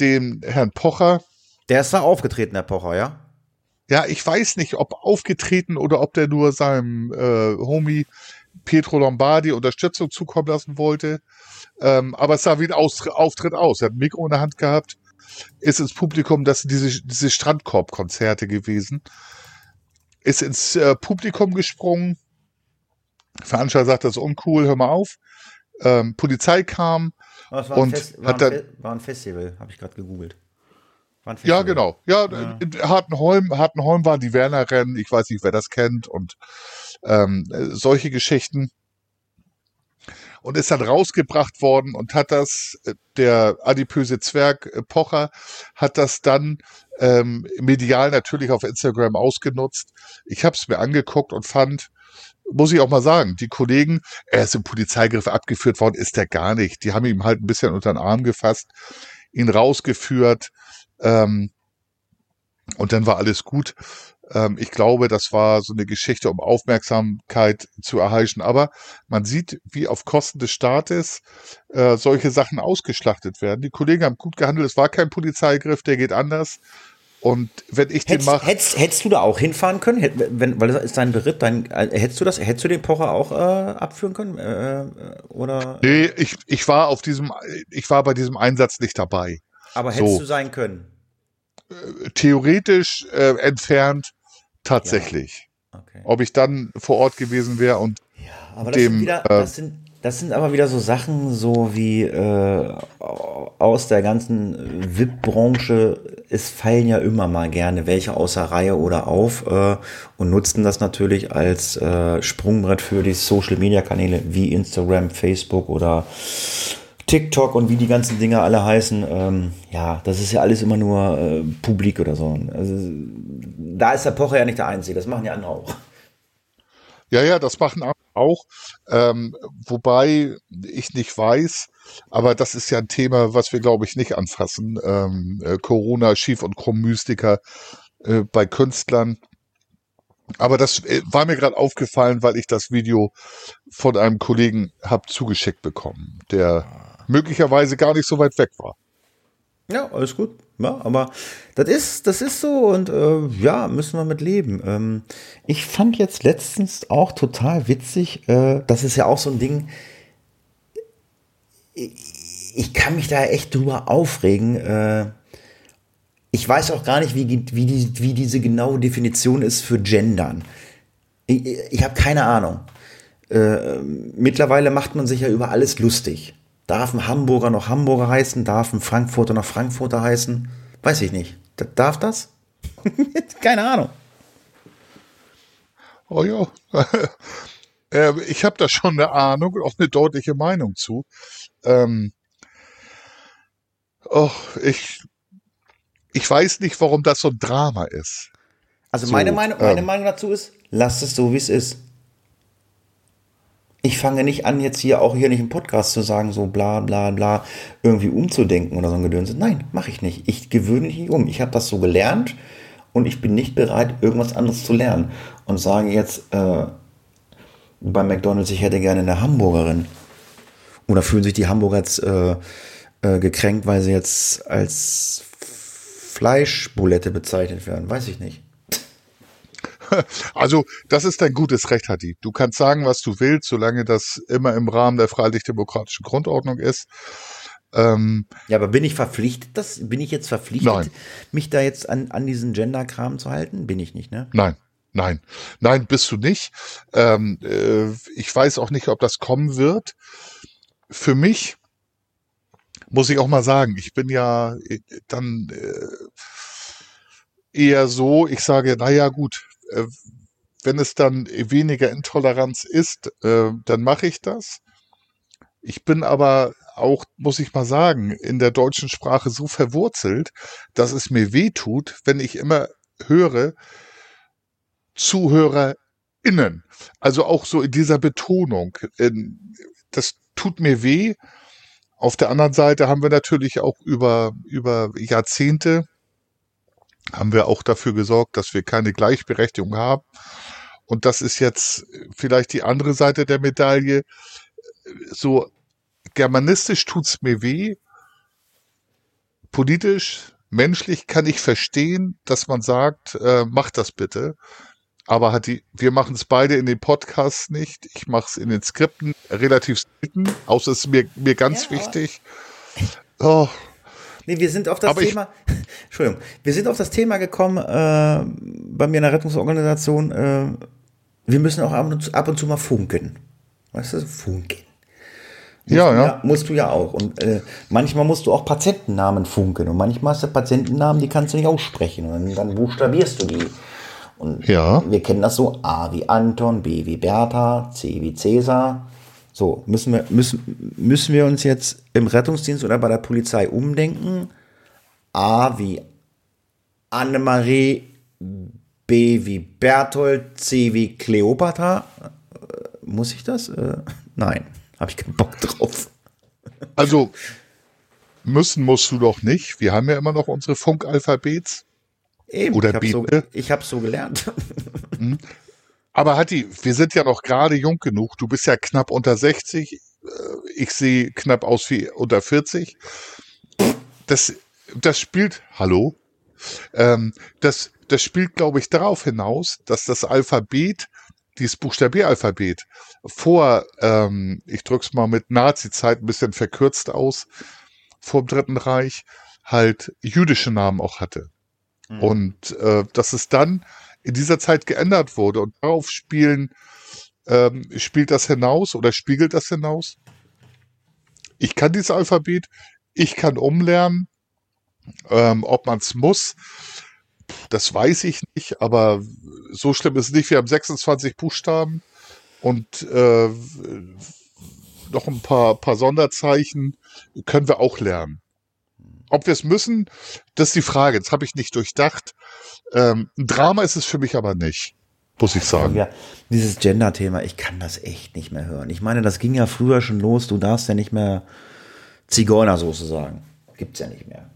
den Herrn Pocher. Der ist da aufgetreten, Herr Pocher, ja? Ja, ich weiß nicht, ob aufgetreten oder ob der nur seinem äh, Homie Pietro Lombardi Unterstützung zukommen lassen wollte. Ähm, aber es sah wie ein Aus Auftritt aus. Er hat ein Mikro in der Hand gehabt, ist ins Publikum, das sind diese, diese Strandkorb-Konzerte gewesen, ist ins äh, Publikum gesprungen. Veranstalter sagt, das ist uncool, hör mal auf. Ähm, Polizei kam war und Fest, hat war, dann, ein war ein Festival, habe ich gerade gegoogelt. Ein Ja, genau. Ja, ja. Hartenholm, Hartenholm waren die Werner-Rennen. Ich weiß nicht, wer das kennt und ähm, äh, solche Geschichten. Und ist dann rausgebracht worden und hat das, äh, der adipöse Zwerg äh, Pocher, hat das dann ähm, medial natürlich auf Instagram ausgenutzt. Ich habe es mir angeguckt und fand, muss ich auch mal sagen, die Kollegen, er ist im Polizeigriff abgeführt worden, ist er gar nicht. Die haben ihm halt ein bisschen unter den Arm gefasst, ihn rausgeführt, ähm, und dann war alles gut. Ähm, ich glaube, das war so eine Geschichte, um Aufmerksamkeit zu erheischen. Aber man sieht, wie auf Kosten des Staates äh, solche Sachen ausgeschlachtet werden. Die Kollegen haben gut gehandelt. Es war kein Polizeigriff, der geht anders. Und wenn ich den Hättest, mache, hättest, hättest du da auch hinfahren können? Hätt, wenn, weil das ist dein Beritt, dein, äh, hättest du das, hättest du den Pocher auch äh, abführen können? Äh, äh, oder? nee, ich, ich war auf diesem, ich war bei diesem Einsatz nicht dabei. Aber hättest so. du sein können? Theoretisch äh, entfernt tatsächlich. Okay. Ob ich dann vor Ort gewesen wäre und Aber das, dem, sind wieder, äh, das, sind, das sind aber wieder so Sachen, so wie äh, aus der ganzen VIP-Branche, es fallen ja immer mal gerne welche außer Reihe oder auf äh, und nutzen das natürlich als äh, Sprungbrett für die Social-Media-Kanäle wie Instagram, Facebook oder TikTok und wie die ganzen Dinge alle heißen. Ähm, ja, das ist ja alles immer nur äh, publik oder so. Also, da ist der Pocher ja nicht der Einzige, das machen ja andere auch. Ja, ja, das machen auch. Ähm, wobei ich nicht weiß, aber das ist ja ein Thema, was wir, glaube ich, nicht anfassen. Ähm, äh, Corona, Schief- und Krumm-Mystiker äh, bei Künstlern. Aber das äh, war mir gerade aufgefallen, weil ich das Video von einem Kollegen hab zugeschickt bekommen, der möglicherweise gar nicht so weit weg war. Ja, alles gut. Ja, aber das ist, das ist so und äh, ja, müssen wir mit leben. Ähm, ich fand jetzt letztens auch total witzig, äh, das ist ja auch so ein Ding, ich, ich kann mich da echt drüber aufregen. Äh, ich weiß auch gar nicht, wie, wie, die, wie diese genaue Definition ist für Gendern. Ich, ich habe keine Ahnung. Äh, mittlerweile macht man sich ja über alles lustig. Darf ein Hamburger noch Hamburger heißen? Darf ein Frankfurter noch Frankfurter heißen? Weiß ich nicht. Darf das? Keine Ahnung. Oh ja. äh, ich habe da schon eine Ahnung und auch eine deutliche Meinung zu. Ähm, oh, ich, ich weiß nicht, warum das so ein Drama ist. Also So, meine, Meinung, meine ähm. Meinung dazu ist, lasst es so, wie es ist. Ich fange nicht an, jetzt hier auch hier nicht im Podcast zu sagen, so bla bla bla, irgendwie umzudenken oder so ein Gedöns. Nein, mache ich nicht. Ich gewöhne mich nicht um. Ich habe das so gelernt und ich bin nicht bereit, irgendwas anderes zu lernen. Und sage jetzt äh, bei McDonalds, ich hätte gerne eine Hamburgerin. Oder fühlen sich die Hamburger jetzt äh, äh, gekränkt, weil sie jetzt als Fleischbulette bezeichnet werden? Weiß ich nicht. Also, das ist dein gutes Recht, Hadi. Du kannst sagen, was du willst, solange das immer im Rahmen der freiheitlich-demokratischen Grundordnung ist. Ähm, Ja, aber bin ich verpflichtet, das, bin ich jetzt verpflichtet, Nein. mich da jetzt an, an diesen Gender-Kram zu halten? Bin ich nicht, ne? nein, nein, nein, bist du nicht. Ähm, äh, ich weiß auch nicht, ob das kommen wird. Für mich muss ich auch mal sagen, ich bin ja äh, dann äh, eher so, ich sage, naja gut, wenn es dann weniger Intoleranz ist, äh, dann mache ich das. Ich bin aber auch, muss ich mal sagen, in der deutschen Sprache so verwurzelt, dass es mir weh tut, wenn ich immer höre, ZuhörerInnen. Also auch so in dieser Betonung. Ähm, Das tut mir weh. Auf der anderen Seite haben wir natürlich auch über, über Jahrzehnte haben wir auch dafür gesorgt, dass wir keine Gleichberechtigung haben. Und das ist jetzt vielleicht die andere Seite der Medaille. So germanistisch tut's mir weh. politisch, menschlich kann ich verstehen, dass man sagt, äh, macht das bitte. Aber hat die, wir machen es beide in den Podcasts nicht. Ich mache es in den Skripten relativ selten, außer es ist mir, mir ganz ja, wichtig. Oh. Nee, wir sind auf das aber Thema, Entschuldigung, wir sind auf das Thema gekommen, äh, bei mir in der Rettungsorganisation, äh, wir müssen auch ab und, zu, ab und zu mal funken. Weißt du, funken. Musst ja, ja. ja. Musst du ja auch. Und äh, manchmal musst du auch Patientennamen funken. Und manchmal hast du Patientennamen, die kannst du nicht aussprechen. Und dann buchstabierst du die. Und ja. wir kennen das so, A wie Anton, B wie Bertha, C wie Cäsar. So, müssen wir, müssen, müssen wir uns jetzt im Rettungsdienst oder bei der Polizei umdenken? A wie Annemarie, B wie Berthold, C wie Kleopatra. Äh, muss ich das? Äh, nein, habe ich keinen Bock drauf. Also, müssen musst du doch nicht. Wir haben ja immer noch unsere Funkalphabets. Eben, Oder ich habe so, hab so gelernt. Aber Hatti, wir sind ja noch gerade jung genug. Du bist ja knapp unter 60. Äh, ich sehe knapp aus wie unter 40. Das, das spielt, hallo? Ähm, das, das spielt, glaube ich, darauf hinaus, dass das Alphabet, dieses Buchstabieralphabet, vor, ähm, ich drück's mal mit Nazi-Zeit ein bisschen verkürzt aus, vor dem Dritten Reich, halt jüdische Namen auch hatte. Mhm. Und äh, dass es dann in dieser Zeit geändert wurde und darauf spielen, ähm, spielt das hinaus oder spiegelt das hinaus. Ich kann dieses Alphabet, ich kann umlernen, ähm, ob man es muss, das weiß ich nicht, aber so schlimm ist es nicht. Wir haben 26 Buchstaben und äh, noch ein paar, paar Sonderzeichen können wir auch lernen. Ob wir es müssen, das ist die Frage. Das habe ich nicht durchdacht. Ähm, ein Drama ist es für mich aber nicht, muss ich sagen. Ja, dieses Gender-Thema, ich kann das echt nicht mehr hören. Ich meine, das ging ja früher schon los. Du darfst ja nicht mehr Zigeunersoße sagen. Gibt's ja nicht mehr.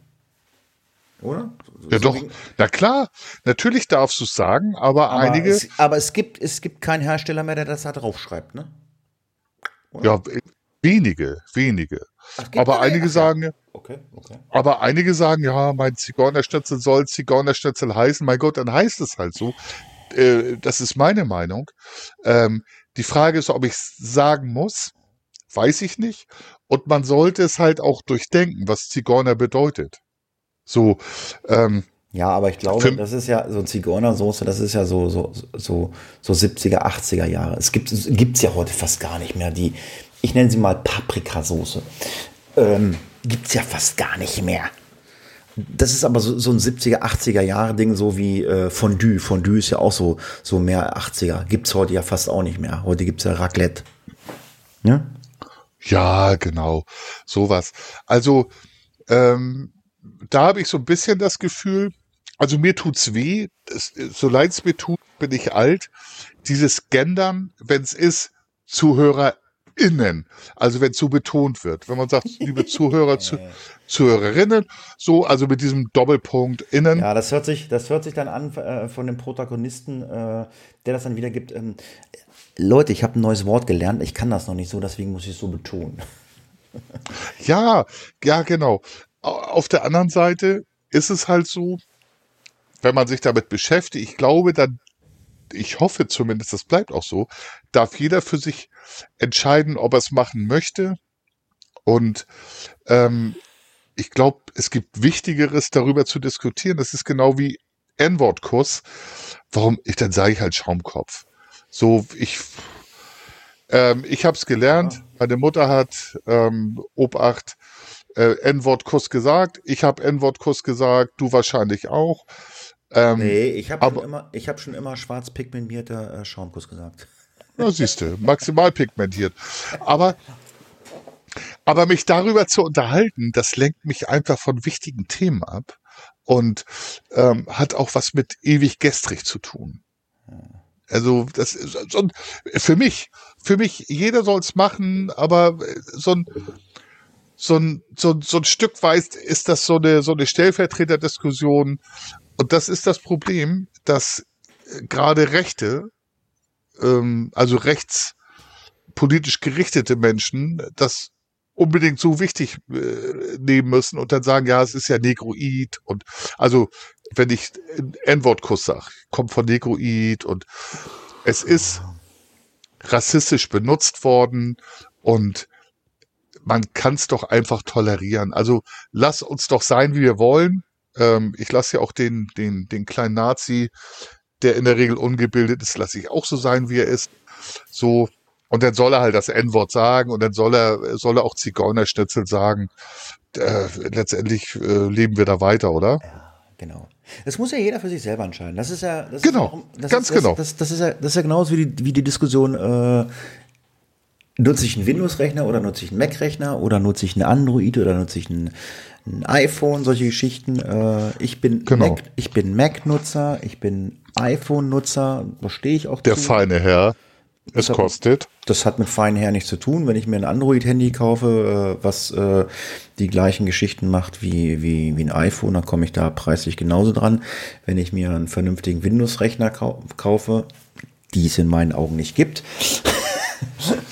Oder? So ja, doch. Na klar, natürlich darfst du es sagen, aber, aber einige. Es, aber es gibt, es gibt keinen Hersteller mehr, der das da draufschreibt, ne? Oder? Ja, wenige, wenige. Ach, aber einige sagen, ja. Okay, okay. Aber einige sagen, ja, mein Zigeunerschnitzel soll Zigeunerschnitzel heißen. Mein Gott, dann heißt es halt so. Äh, das ist meine Meinung. Ähm, die Frage ist, ob ich es sagen muss, weiß ich nicht. Und man sollte es halt auch durchdenken, was Zigeuner bedeutet. So, ähm, ja, aber ich glaube, das ist ja so Zigeunersoße, das ist ja so, so, so, so 70er, 80er Jahre. Es gibt es ja heute fast gar nicht mehr. Die, ich nenne sie mal Paprikasoße. Ähm, gibt es ja fast gar nicht mehr. Das ist aber so, so ein 70er, 80er Jahre Ding, so wie äh, Fondue. Fondue ist ja auch so, so mehr 80er. Gibt es heute ja fast auch nicht mehr. Heute gibt es ja Raclette. Ja? Ja, genau. Sowas. Also, ähm, da habe ich so ein bisschen das Gefühl, also mir tut's weh, das, so leid es mir tut, bin ich alt. Dieses Gendern, wenn es ist, Zuhörer innen. Also wenn zu betont wird. Wenn man sagt, liebe Zuhörer, zu, Zuhörerinnen, so, also mit diesem Doppelpunkt innen. Ja, das hört sich, das hört sich dann an äh, von dem Protagonisten, äh, der das dann wieder gibt. Ähm, Leute, ich habe ein neues Wort gelernt, ich kann das noch nicht so, deswegen muss ich es so betonen. ja, ja, genau. Auf der anderen Seite ist es halt so, wenn man sich damit beschäftigt, ich glaube, dann ich hoffe zumindest, das bleibt auch so, darf jeder für sich entscheiden, ob er es machen möchte. Und ähm, ich glaube, es gibt Wichtigeres darüber zu diskutieren. Das ist genau wie N-Wort-Kuss. Warum? Ich dann sage ich halt Schaumkopf. So, ich ähm, ich habe es gelernt. Ja. Meine Mutter hat ähm, Obacht äh, N-Wort-Kuss gesagt. Ich habe N-Wort-Kuss gesagt. Du wahrscheinlich auch. Ähm, nee, ich habe schon immer, ich habe schon immer schwarz pigmentierter äh, Schaumkuss gesagt. Na, siehst du, maximal pigmentiert. Aber, aber mich darüber zu unterhalten, das lenkt mich einfach von wichtigen Themen ab und ähm, hat auch was mit ewig gestrig zu tun. Also das ist so, für mich, für mich, jeder soll es machen, aber so ein so ein, so, so ein Stück weit ist das so eine, so eine Stellvertreterdiskussion und das ist das Problem, dass äh, gerade Rechte, ähm, also rechtspolitisch gerichtete Menschen, das unbedingt so wichtig äh, nehmen müssen und dann sagen, ja, es ist ja Negroid und also wenn ich N-Wort-Kuss sage, kommt von Negroid und es ist rassistisch benutzt worden und man kann es doch einfach tolerieren. Also lass uns doch sein, wie wir wollen. Ähm, ich lasse ja auch den, den, den kleinen Nazi, der in der Regel ungebildet ist, lasse ich auch so sein, wie er ist. So, und dann soll er halt das N-Wort sagen und dann soll er, soll er auch Zigeunerschnitzel sagen. Äh, letztendlich äh, leben wir da weiter, oder? Ja, genau. Das muss ja jeder für sich selber entscheiden. Das ist ja, das genau, ist ja, das ganz ist, das, genau. Das, das, ist ja, das ist ja genauso wie die, wie die Diskussion, äh, nutze ich einen Windows-Rechner oder nutze ich einen Mac-Rechner oder nutze ich einen Android oder nutze ich einen, ein iPhone, solche Geschichten. Äh, ich bin Genau. Mac, ich bin Mac-Nutzer, ich bin iPhone-Nutzer, da stehe ich auch Der zu. feine Herr. Es hab- kostet. Das hat mit feinen her nichts zu tun. Wenn ich mir ein Android-Handy kaufe, äh, was äh, die gleichen Geschichten macht wie, wie, wie ein iPhone, dann komme ich da preislich genauso dran. Wenn ich mir einen vernünftigen Windows-Rechner kau kaufe, die es in meinen Augen nicht gibt.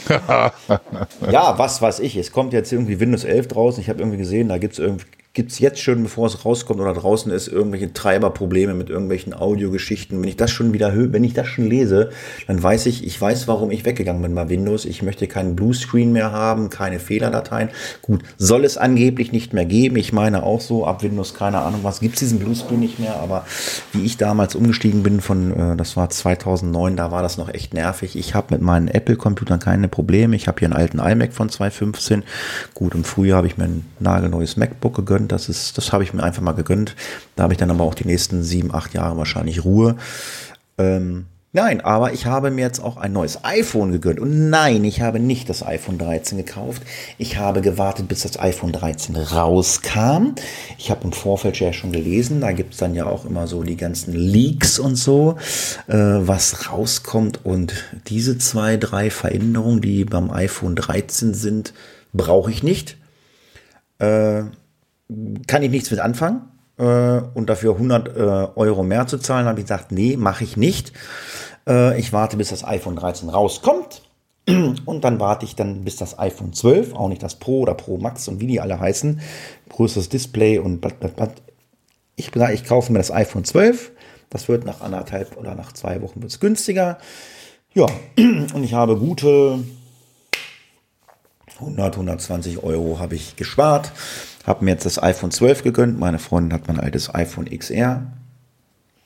ja, was weiß ich. Es kommt jetzt irgendwie Windows 11 draußen. Ich habe irgendwie gesehen, da gibt es irgendwie gibt's jetzt schon, bevor es rauskommt oder draußen ist, irgendwelche Treiberprobleme mit irgendwelchen Audiogeschichten. Wenn ich das schon wieder wenn ich das schon lese, dann weiß ich, ich weiß, warum ich weggegangen bin bei Windows. Ich möchte keinen Bluescreen mehr haben, keine Fehlerdateien. Gut, soll es angeblich nicht mehr geben. Ich meine auch so, ab Windows, keine Ahnung was, gibt es diesen Bluescreen nicht mehr. Aber wie ich damals umgestiegen bin von, äh, das war 2009, da war das noch echt nervig. Ich habe mit meinen Apple-Computern keine Probleme. Ich habe hier einen alten iMac von 2015. Gut, im Frühjahr habe ich mir ein nagelneues MacBook gegönnt. Das ist, das habe ich mir einfach mal gegönnt. Da habe ich dann aber auch die nächsten sieben, acht Jahre wahrscheinlich Ruhe. Ähm, nein, aber ich habe mir jetzt auch ein neues iPhone gegönnt. Und nein, ich habe nicht das iPhone 13 gekauft. Ich habe gewartet, bis das iPhone 13 rauskam. Ich habe im Vorfeld ja schon gelesen, da gibt es dann ja auch immer so die ganzen Leaks und so, äh, was rauskommt. Und diese zwei, drei Veränderungen, die beim iPhone 13 sind, brauche ich nicht kann ich nichts mit anfangen. Äh, und dafür 100 äh, Euro mehr zu zahlen, habe ich gesagt, nee, mache ich nicht. Äh, ich warte, bis das iPhone 13 rauskommt. Und dann warte ich dann, bis das iPhone 12, auch nicht das Pro oder Pro Max und wie die alle heißen, größeres Display und blat, blat, blat. Ich sage, ich kaufe mir das iPhone 12. Das wird nach anderthalb oder nach zwei Wochen wird's günstiger. Ja, und ich habe gute 100, 120 Euro habe ich gespart. Habe mir jetzt das iPhone 12 gegönnt. Meine Freundin hat mein altes iPhone XR.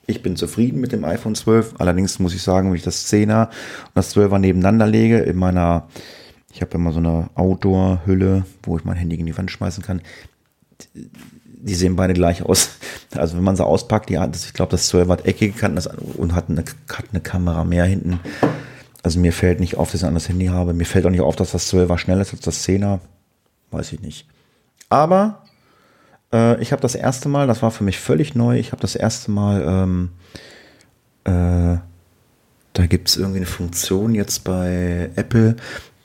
Ich bin zufrieden mit dem iPhone 12. Allerdings muss ich sagen, wenn ich das 10er und das 12er nebeneinander lege, in meiner, ich habe immer so eine Outdoor-Hülle, wo ich mein Handy in die Wand schmeißen kann. Die sehen beide gleich aus. Also wenn man sie auspackt, das, ich glaube, das 12 hat eckige Kanten und hat eine, hat eine Kamera mehr hinten. Also mir fällt nicht auf, dass ich ein anderes Handy habe. Mir fällt auch nicht auf, dass das 12er schneller ist als das 10er. Weiß ich nicht. Aber äh, ich habe das erste Mal, das war für mich völlig neu, ich habe das erste Mal, ähm, äh, da gibt es irgendwie eine Funktion jetzt bei Apple,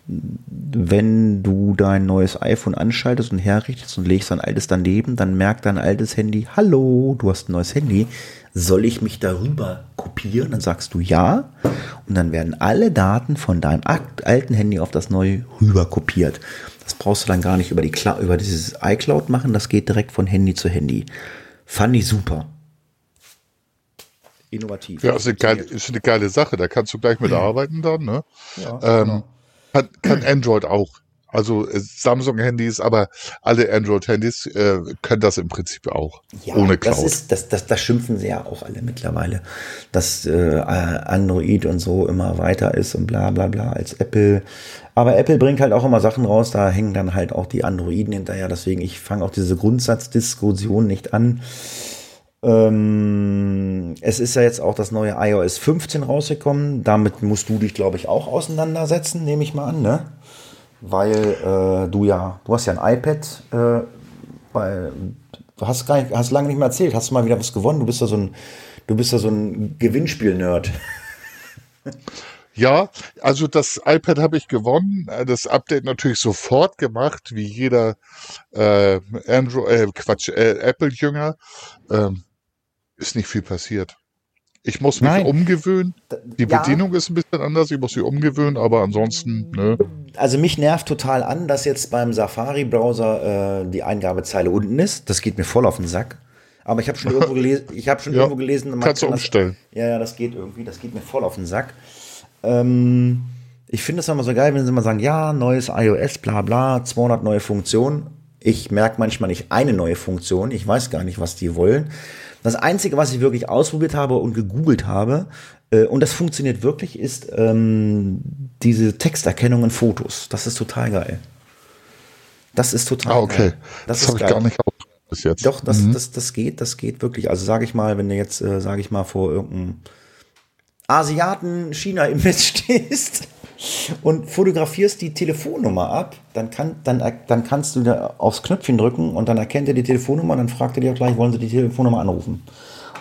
wenn du dein neues iPhone anschaltest und herrichtest und legst dein altes daneben, dann merkt dein altes Handy, hallo, du hast ein neues Handy, soll ich mich darüber kopieren? Dann sagst du ja und dann werden alle Daten von deinem alten Handy auf das neue rüber kopiert. Das brauchst du dann gar nicht über, die Clou- über dieses iCloud machen, das geht direkt von Handy zu Handy. Fand ich super. Innovativ. Ja, ist eine, geile, ist eine geile Sache. Da kannst du gleich mit arbeiten dann. Ne? Ja, Ähm, genau. kann, kann Android auch. Also äh, Samsung-Handys, aber alle Android-Handys äh, können das im Prinzip auch. Ja, ohne das Cloud. ist, das, das, das schimpfen sie ja auch alle mittlerweile, dass äh, Android und so immer weiter ist und bla bla bla als Apple. Aber Apple bringt halt auch immer Sachen raus, da hängen dann halt auch die Androiden hinterher. Deswegen, ich fange auch diese Grundsatzdiskussion nicht an. Ähm, es ist ja jetzt auch das neue iOS 15 rausgekommen. Damit musst du dich, glaube ich, auch auseinandersetzen, nehme ich mal an, ne? Weil äh, du ja, du hast ja ein iPad, äh, bei, du hast gar nicht, hast lange nicht mehr erzählt, hast du mal wieder was gewonnen? Du bist ja so ein, du bist ja so ein Gewinnspiel-Nerd. Ja, also das iPad habe ich gewonnen. Äh, Das Update natürlich sofort gemacht, wie jeder äh, Android, äh, Quatsch, äh, Apple-Jünger. Ähm, ist nicht viel passiert. Ich muss mich Nein. umgewöhnen. Die Ja. Bedienung ist ein bisschen anders, ich muss mich umgewöhnen, aber ansonsten, ne? Also mich nervt total an, dass jetzt beim Safari-Browser äh, die Eingabezeile unten ist. Das geht mir voll auf den Sack. Aber ich habe schon irgendwo gelesen, ich habe schon Ja, irgendwo gelesen, man kannst du kann das- umstellen. Ja, ja, das geht irgendwie, das geht mir voll auf den Sack. Ähm, ich finde es immer so geil, wenn sie immer sagen, ja, neues iOS, bla bla, 200 neue Funktionen. Ich merke manchmal nicht eine neue Funktion. Ich weiß gar nicht, was die wollen. Das Einzige, was ich wirklich ausprobiert habe und gegoogelt habe, äh, und das funktioniert wirklich, ist ähm, diese Texterkennung in Fotos. Das ist total geil. Das ist total Ah, okay. geil. Das, ist habe ich gar nicht aus bis jetzt. Doch, das, Mhm. das, das geht, das geht wirklich. Also sage ich mal, wenn du jetzt, äh, sage ich mal, vor irgendeinem Asiaten China im stehst und fotografierst die Telefonnummer ab, dann, kann, dann, dann kannst du da aufs Knöpfchen drücken und dann erkennt er die Telefonnummer, dann fragt er dir auch gleich, wollen sie die Telefonnummer anrufen.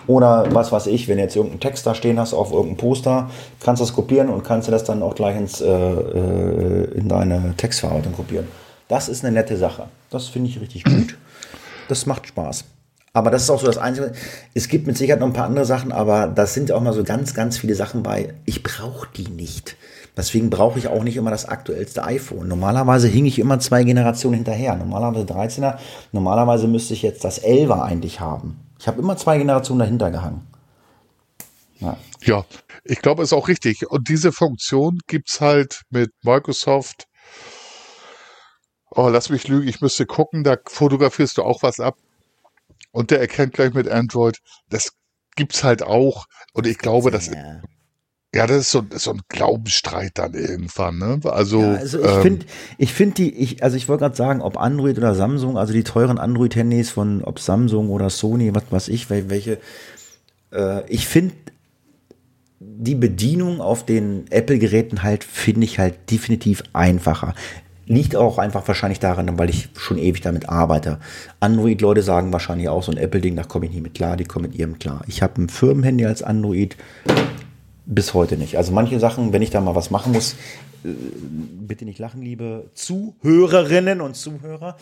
Oder was weiß ich, wenn jetzt irgendeinen Text da stehen hast auf irgendeinem Poster, kannst du das kopieren und kannst du das dann auch gleich ins, äh, äh, in deine Textverarbeitung kopieren. Das ist eine nette Sache. Das finde ich richtig gut. Das macht Spaß. Aber das ist auch so das Einzige. Es gibt mit Sicherheit noch ein paar andere Sachen, aber das sind auch mal so ganz, ganz viele Sachen bei. Ich brauche die nicht. Deswegen brauche ich auch nicht immer das aktuellste iPhone. Normalerweise hing ich immer zwei Generationen hinterher. Normalerweise 13er. Normalerweise müsste ich jetzt das 11er eigentlich haben. Ich habe immer zwei Generationen dahinter gehangen. Ja. Ja, ich glaube, ist auch richtig. Und diese Funktion gibt's halt mit Microsoft. Oh, lass mich lügen, ich müsste gucken, da fotografierst du auch was ab. Und der erkennt gleich mit Android. Das gibt's halt auch. Und ich glaube, das, Ja. ja, das ist so, so ein Glaubensstreit dann irgendwann, ne? Also, Ja, also ich ähm, finde, ich finde die, ich, also ich wollte gerade sagen, ob Android oder Samsung, also die teuren Android-Handys von, ob Samsung oder Sony, was weiß ich, wel- welche, äh, ich finde die Bedienung auf den Apple-Geräten halt, finde ich halt definitiv einfacher. Liegt auch einfach wahrscheinlich daran, weil ich schon ewig damit arbeite. Android-Leute sagen wahrscheinlich auch so ein Apple-Ding, da komme ich nicht mit klar, die kommen mit ihrem klar. Ich habe ein Firmenhandy als Android, bis heute nicht. Also manche Sachen, wenn ich da mal was machen muss, äh, bitte nicht lachen, liebe Zuhörerinnen und Zuhörer.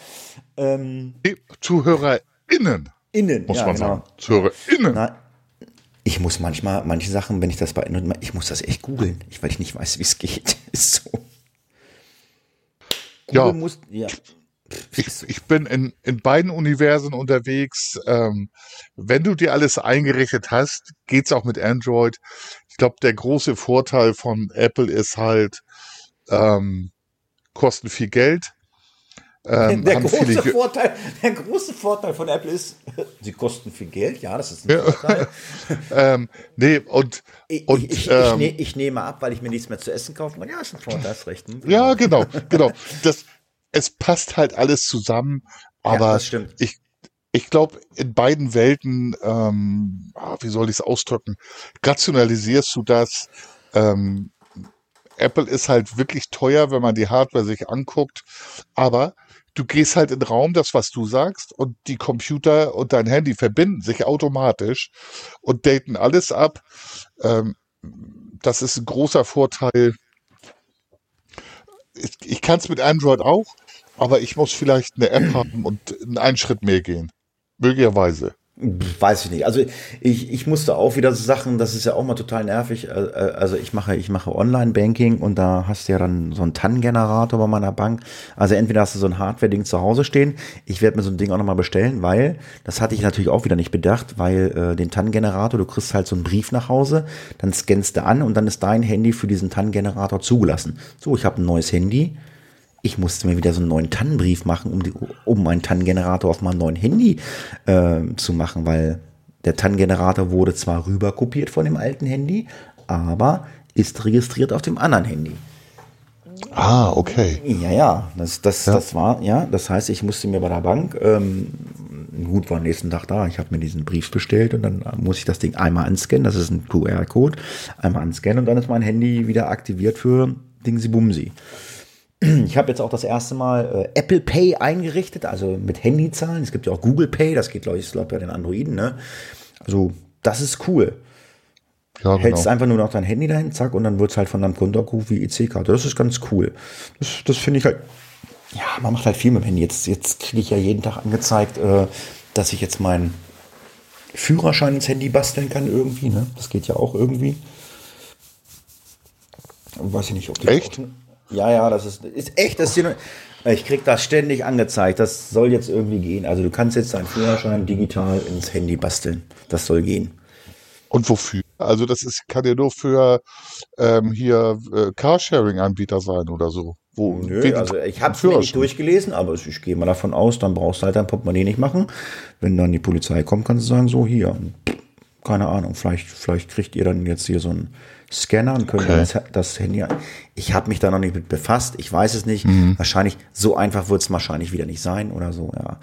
Ähm, ZuhörerInnen, innen, muss ja, man genau. sagen. ZuhörerInnen. Na, ich muss manchmal, manche Sachen, wenn ich das bei ich muss das echt googeln, weil ich nicht weiß, wie es geht. Ist so. Ja. Google Muss, ja. Ich, ich bin in, in beiden Universen unterwegs. Ähm, wenn du dir alles eingerichtet hast, geht's auch mit Android. Ich glaube, der große Vorteil von Apple ist halt, ähm, kosten viel Geld. Ähm, der, große Vorteil, der große Vorteil von Apple ist, sie kosten viel Geld, ja, das ist ein Vorteil. ähm, nee, und, Ich, und ich, ich, ähm, ich, ne, ich nehme ab, weil ich mir nichts mehr zu essen kaufen kann. Ja, ist ein Vorteil, hast recht. Hm? ja, genau, genau. Das, es passt halt alles zusammen, aber das stimmt. ich, ich glaube, in beiden Welten, ähm, ah, wie soll ich es ausdrücken, rationalisierst du das. Ähm, Apple ist halt wirklich teuer, wenn man die Hardware sich anguckt, aber du gehst halt in den Raum, das was du sagst, und die Computer und dein Handy verbinden sich automatisch und daten alles ab. Ähm, das ist ein großer Vorteil. Ich, ich kann es mit Android auch, aber ich muss vielleicht eine App haben und einen Schritt mehr gehen. Möglicherweise. Weiß ich nicht. Also ich, ich musste auch wieder so Sachen, das ist ja auch mal total nervig. Äh, äh, Also ich mache, ich mache Online-Banking und da hast du ja dann so einen TAN-Generator bei meiner Bank. Also entweder hast du so ein Hardware-Ding zu Hause stehen. Ich werde mir so ein Ding auch nochmal bestellen, weil, das hatte ich natürlich auch wieder nicht bedacht, weil äh, den TAN-Generator, du kriegst halt so einen Brief nach Hause, dann scannst du an und dann ist dein Handy für diesen TAN-Generator zugelassen. So, ich habe ein neues Handy. Ich musste mir wieder so einen neuen TAN-Brief machen, um, die, um einen TAN-Generator auf meinem neuen Handy äh, zu machen, weil der TAN-Generator wurde zwar rüber kopiert von dem alten Handy, aber ist registriert auf dem anderen Handy. Ah, okay. Ja, ja, das, das, das war, ja, das heißt, ich musste mir bei der Bank, ähm, gut, war am nächsten Tag da, ich habe mir diesen Brief bestellt und dann muss ich das Ding einmal anscannen, das ist ein QR-Code, einmal anscannen und dann ist mein Handy wieder aktiviert für Dingsi Bumsi. Ich habe jetzt auch das erste Mal äh, Apple Pay eingerichtet, also mit Handyzahlen. Es gibt ja auch Google Pay, das geht, glaube ich, glaub, bei den Androiden. Ne? Also, das ist cool. Ja, Hältst genau. einfach nur noch dein Handy dahin, zack, und dann wird es halt von deinem Konto abgerufen wie EC-Karte. Das ist ganz cool. Das, das finde ich halt, ja, man macht halt viel mit dem Handy. Jetzt, jetzt kriege ich ja jeden Tag angezeigt, äh, dass ich jetzt mein Führerschein ins Handy basteln kann irgendwie, ne? Das geht ja auch irgendwie. Weiß ich nicht, ob die Echt? Auch, ja, ja, das ist, ist echt. Das ist, ich krieg das ständig angezeigt. Das soll jetzt irgendwie gehen. Also du kannst jetzt deinen Führerschein digital ins Handy basteln. Das soll gehen. Und wofür? Also das ist, kann ja nur für ähm, hier äh, Carsharing-Anbieter sein oder so. Wo Nö, also ich habe es nicht durchgelesen, aber ich gehe mal davon aus, dann brauchst du halt dein Portemonnaie nicht machen. Wenn dann die Polizei kommt, kannst du sagen, so hier, keine Ahnung, vielleicht, vielleicht kriegt ihr dann jetzt hier so einen Scanner und könnt okay. das, das, Handy. Ich habe mich da noch nicht mit befasst, ich weiß es nicht. Mhm. Wahrscheinlich, so einfach wird es wahrscheinlich wieder nicht sein oder so, ja.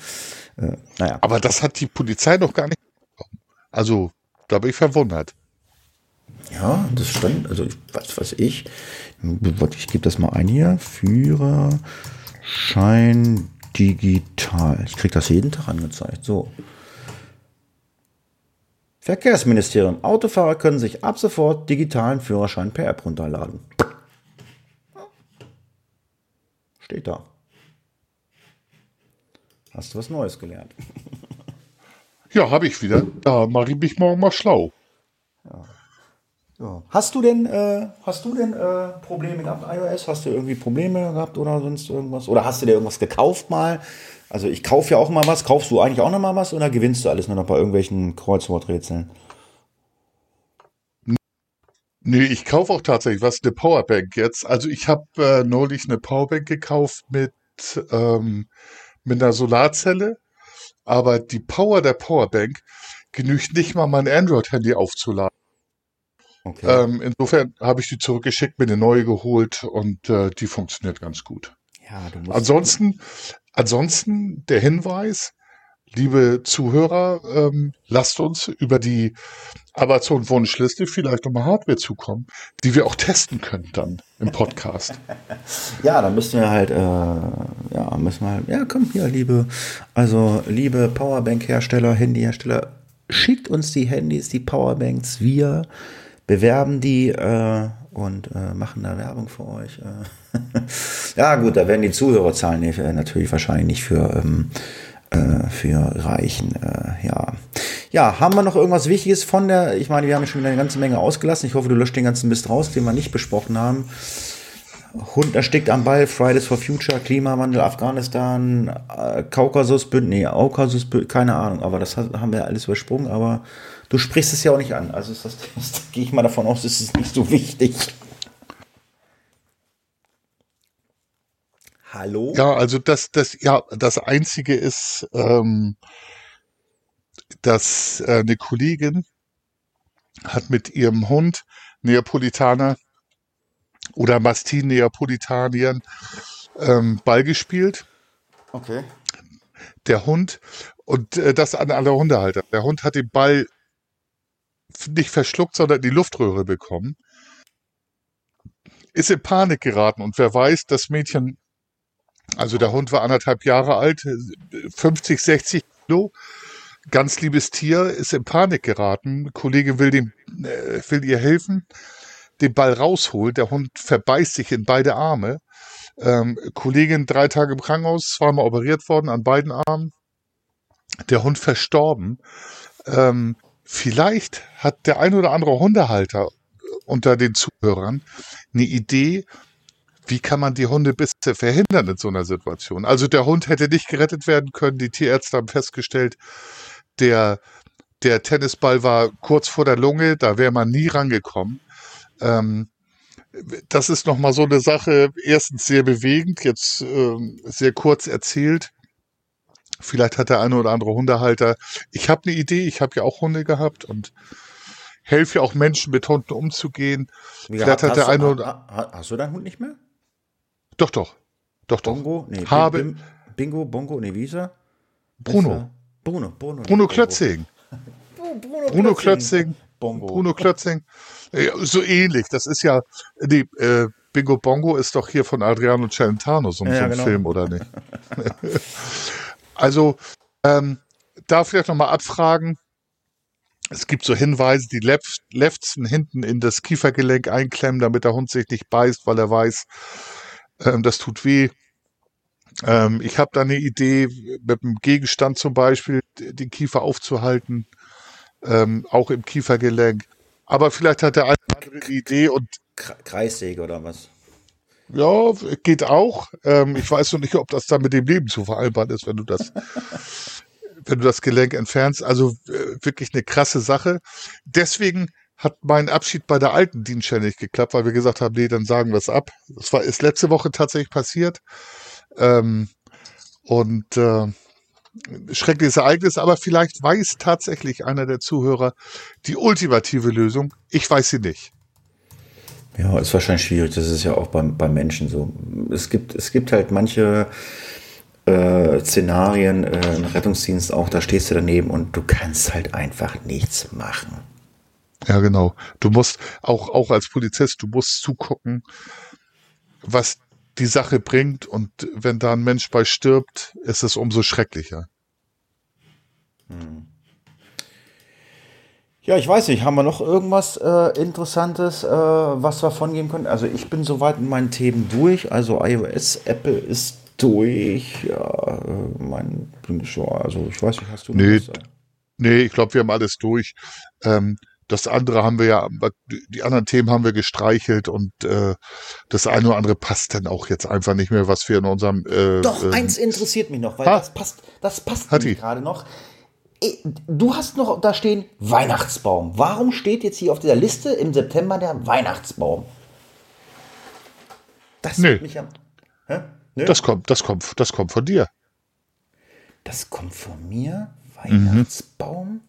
Äh, naja. Aber das hat die Polizei doch gar nicht bekommen. Also, da bin ich verwundert. Ja, das stand, also was weiß ich. Ich gebe das mal ein hier. Führerschein digital. Ich kriege das jeden Tag angezeigt. So. Verkehrsministerium. Autofahrer können sich ab sofort digitalen Führerschein per App runterladen. Steht da. Hast du was Neues gelernt? Ja, habe ich wieder. Da mache ich mich morgen mal schlau. Ja. Ja. Hast du denn, äh, hast du denn äh, Probleme gehabt, iOS? Hast du irgendwie Probleme gehabt oder sonst irgendwas? Oder hast du dir irgendwas gekauft mal? Also ich kaufe ja auch mal was. Kaufst du eigentlich auch noch mal was oder gewinnst du alles nur noch bei irgendwelchen Kreuzworträtseln? Nee, ich kaufe auch tatsächlich was, eine Powerbank jetzt. Also ich habe äh, neulich eine Powerbank gekauft mit, ähm, mit einer Solarzelle, aber die Power der Powerbank genügt nicht mal mein Android-Handy aufzuladen. Okay. Ähm, insofern habe ich die zurückgeschickt, mir eine neue geholt und äh, die funktioniert ganz gut. Ja, ansonsten, ansonsten der Hinweis, liebe Zuhörer, ähm, lasst uns über die Amazon-Wunschliste vielleicht nochmal Hardware zukommen, die wir auch testen können dann im Podcast. ja, da müssen wir halt, äh, ja, müssen wir halt, ja, komm hier, liebe, also liebe Powerbank-Hersteller, Handyhersteller, schickt uns die Handys, die Powerbanks, wir bewerben die äh, und äh, machen da Werbung für euch. Äh. ja gut, da werden die Zuhörerzahlen äh, natürlich wahrscheinlich nicht für, ähm, äh, für reichen. Äh, ja. ja, haben wir noch irgendwas Wichtiges von der, ich meine, wir haben schon eine ganze Menge ausgelassen. Ich hoffe, du löscht den ganzen Mist raus, den wir nicht besprochen haben. Hund erstickt am Ball, Fridays for Future, Klimawandel, Afghanistan, äh, Kaukasus, nee, Kaukasus, keine Ahnung, aber das haben wir alles übersprungen, aber du sprichst es ja auch nicht an. Also ist das, das gehe ich mal davon aus, ist es nicht so wichtig. Hallo? Ja, also das, das, ja, das Einzige ist, ähm, dass äh, eine Kollegin hat mit ihrem Hund Neapolitaner oder Mastin Neapolitanien ähm, Ball gespielt. Okay. Der Hund und äh, das an alle Hundehalter. Der Hund hat den Ball nicht verschluckt, sondern die Luftröhre bekommen. Ist in Panik geraten und wer weiß, das Mädchen, also der Hund war anderthalb Jahre alt, 50, 60 Kilo, ganz liebes Tier, ist in Panik geraten. Kollege will, dem, äh, will ihr helfen, den Ball rausholt. Der Hund verbeißt sich in beide Arme. Ähm, Kollegin drei Tage im Krankenhaus, zweimal operiert worden an beiden Armen. Der Hund verstorben. Ähm, vielleicht hat der ein oder andere Hundehalter unter den Zuhörern eine Idee, wie kann man die Hundebisse verhindern in so einer Situation? Also der Hund hätte nicht gerettet werden können. Die Tierärzte haben festgestellt, der, der Tennisball war kurz vor der Lunge, da wäre man nie rangekommen. Ähm, das ist nochmal so eine Sache, erstens sehr bewegend, jetzt ähm, sehr kurz erzählt. Vielleicht hat der eine oder andere Hundehalter. Ich habe eine Idee, ich habe ja auch Hunde gehabt und helfe ja auch Menschen mit Hunden umzugehen. Wie Vielleicht hat der eine oder Hast du deinen Hund nicht mehr? Doch, doch. Doch, Bongo? doch. Nee, habe Bim, Bingo, Bongo, nee, wie ist er? Bruno. Bruno, Bruno. Bruno Klötzing. Bruno, Bruno Klötzing. Bongo. Bruno Klötzing. Ja, so ähnlich. Das ist ja, die, äh, Bingo Bongo ist doch hier von Adriano Celentano, so, ja, so ein genau. Film, oder nicht? also, ähm, da vielleicht nochmal abfragen. Es gibt so Hinweise, die Lefzen hinten in das Kiefergelenk einklemmen, damit der Hund sich nicht beißt, weil er weiß, ähm, das tut weh. Ähm, ich habe da eine Idee, mit einem Gegenstand zum Beispiel den Kiefer aufzuhalten. ähm, auch im Kiefergelenk. Aber vielleicht hat er eine andere Idee und Kreissäge oder was? Ja, geht auch. Ähm, ich weiß noch nicht, ob das dann mit dem Leben zu vereinbaren ist, wenn du das, wenn du das Gelenk entfernst. Also äh, wirklich eine krasse Sache. Deswegen hat mein Abschied bei der alten Dienststelle nicht geklappt, weil wir gesagt haben, nee, dann sagen wir es ab. Das war ist letzte Woche tatsächlich passiert. Ähm, und äh, schreckliches Ereignis, aber vielleicht weiß tatsächlich einer der Zuhörer die ultimative Lösung. Ich weiß sie nicht. Ja, ist wahrscheinlich schwierig. Das ist ja auch beim, beim Menschen so. Es gibt, es gibt halt manche äh, Szenarien, äh, ein Rettungsdienst auch, da stehst du daneben und du kannst halt einfach nichts machen. Ja, genau. Du musst auch, auch als Polizist, du musst zugucken, was die Sache bringt und wenn da ein Mensch bei stirbt, ist es umso schrecklicher. Hm. Ja, ich weiß nicht, haben wir noch irgendwas äh, Interessantes, äh, was wir von geben können? Also ich bin soweit in meinen Themen durch. Also iOS, Apple ist durch. Ja, äh, mein, also ich weiß nicht, hast du nee, was, nee, ich glaube, wir haben alles durch. Ähm, das andere haben wir ja, die anderen Themen haben wir gestreichelt und äh, das eine oder andere passt dann auch jetzt einfach nicht mehr, was wir in unserem. Äh, Doch, ähm, eins interessiert mich noch, weil ha? das passt, das passt gerade noch. Du hast noch da stehen Weihnachtsbaum. Warum steht jetzt hier auf dieser Liste im September der Weihnachtsbaum? Das Nö. mich am. Hä? Nö? Das kommt, das kommt, das kommt von dir. Das kommt von mir? Weihnachtsbaum? Mhm.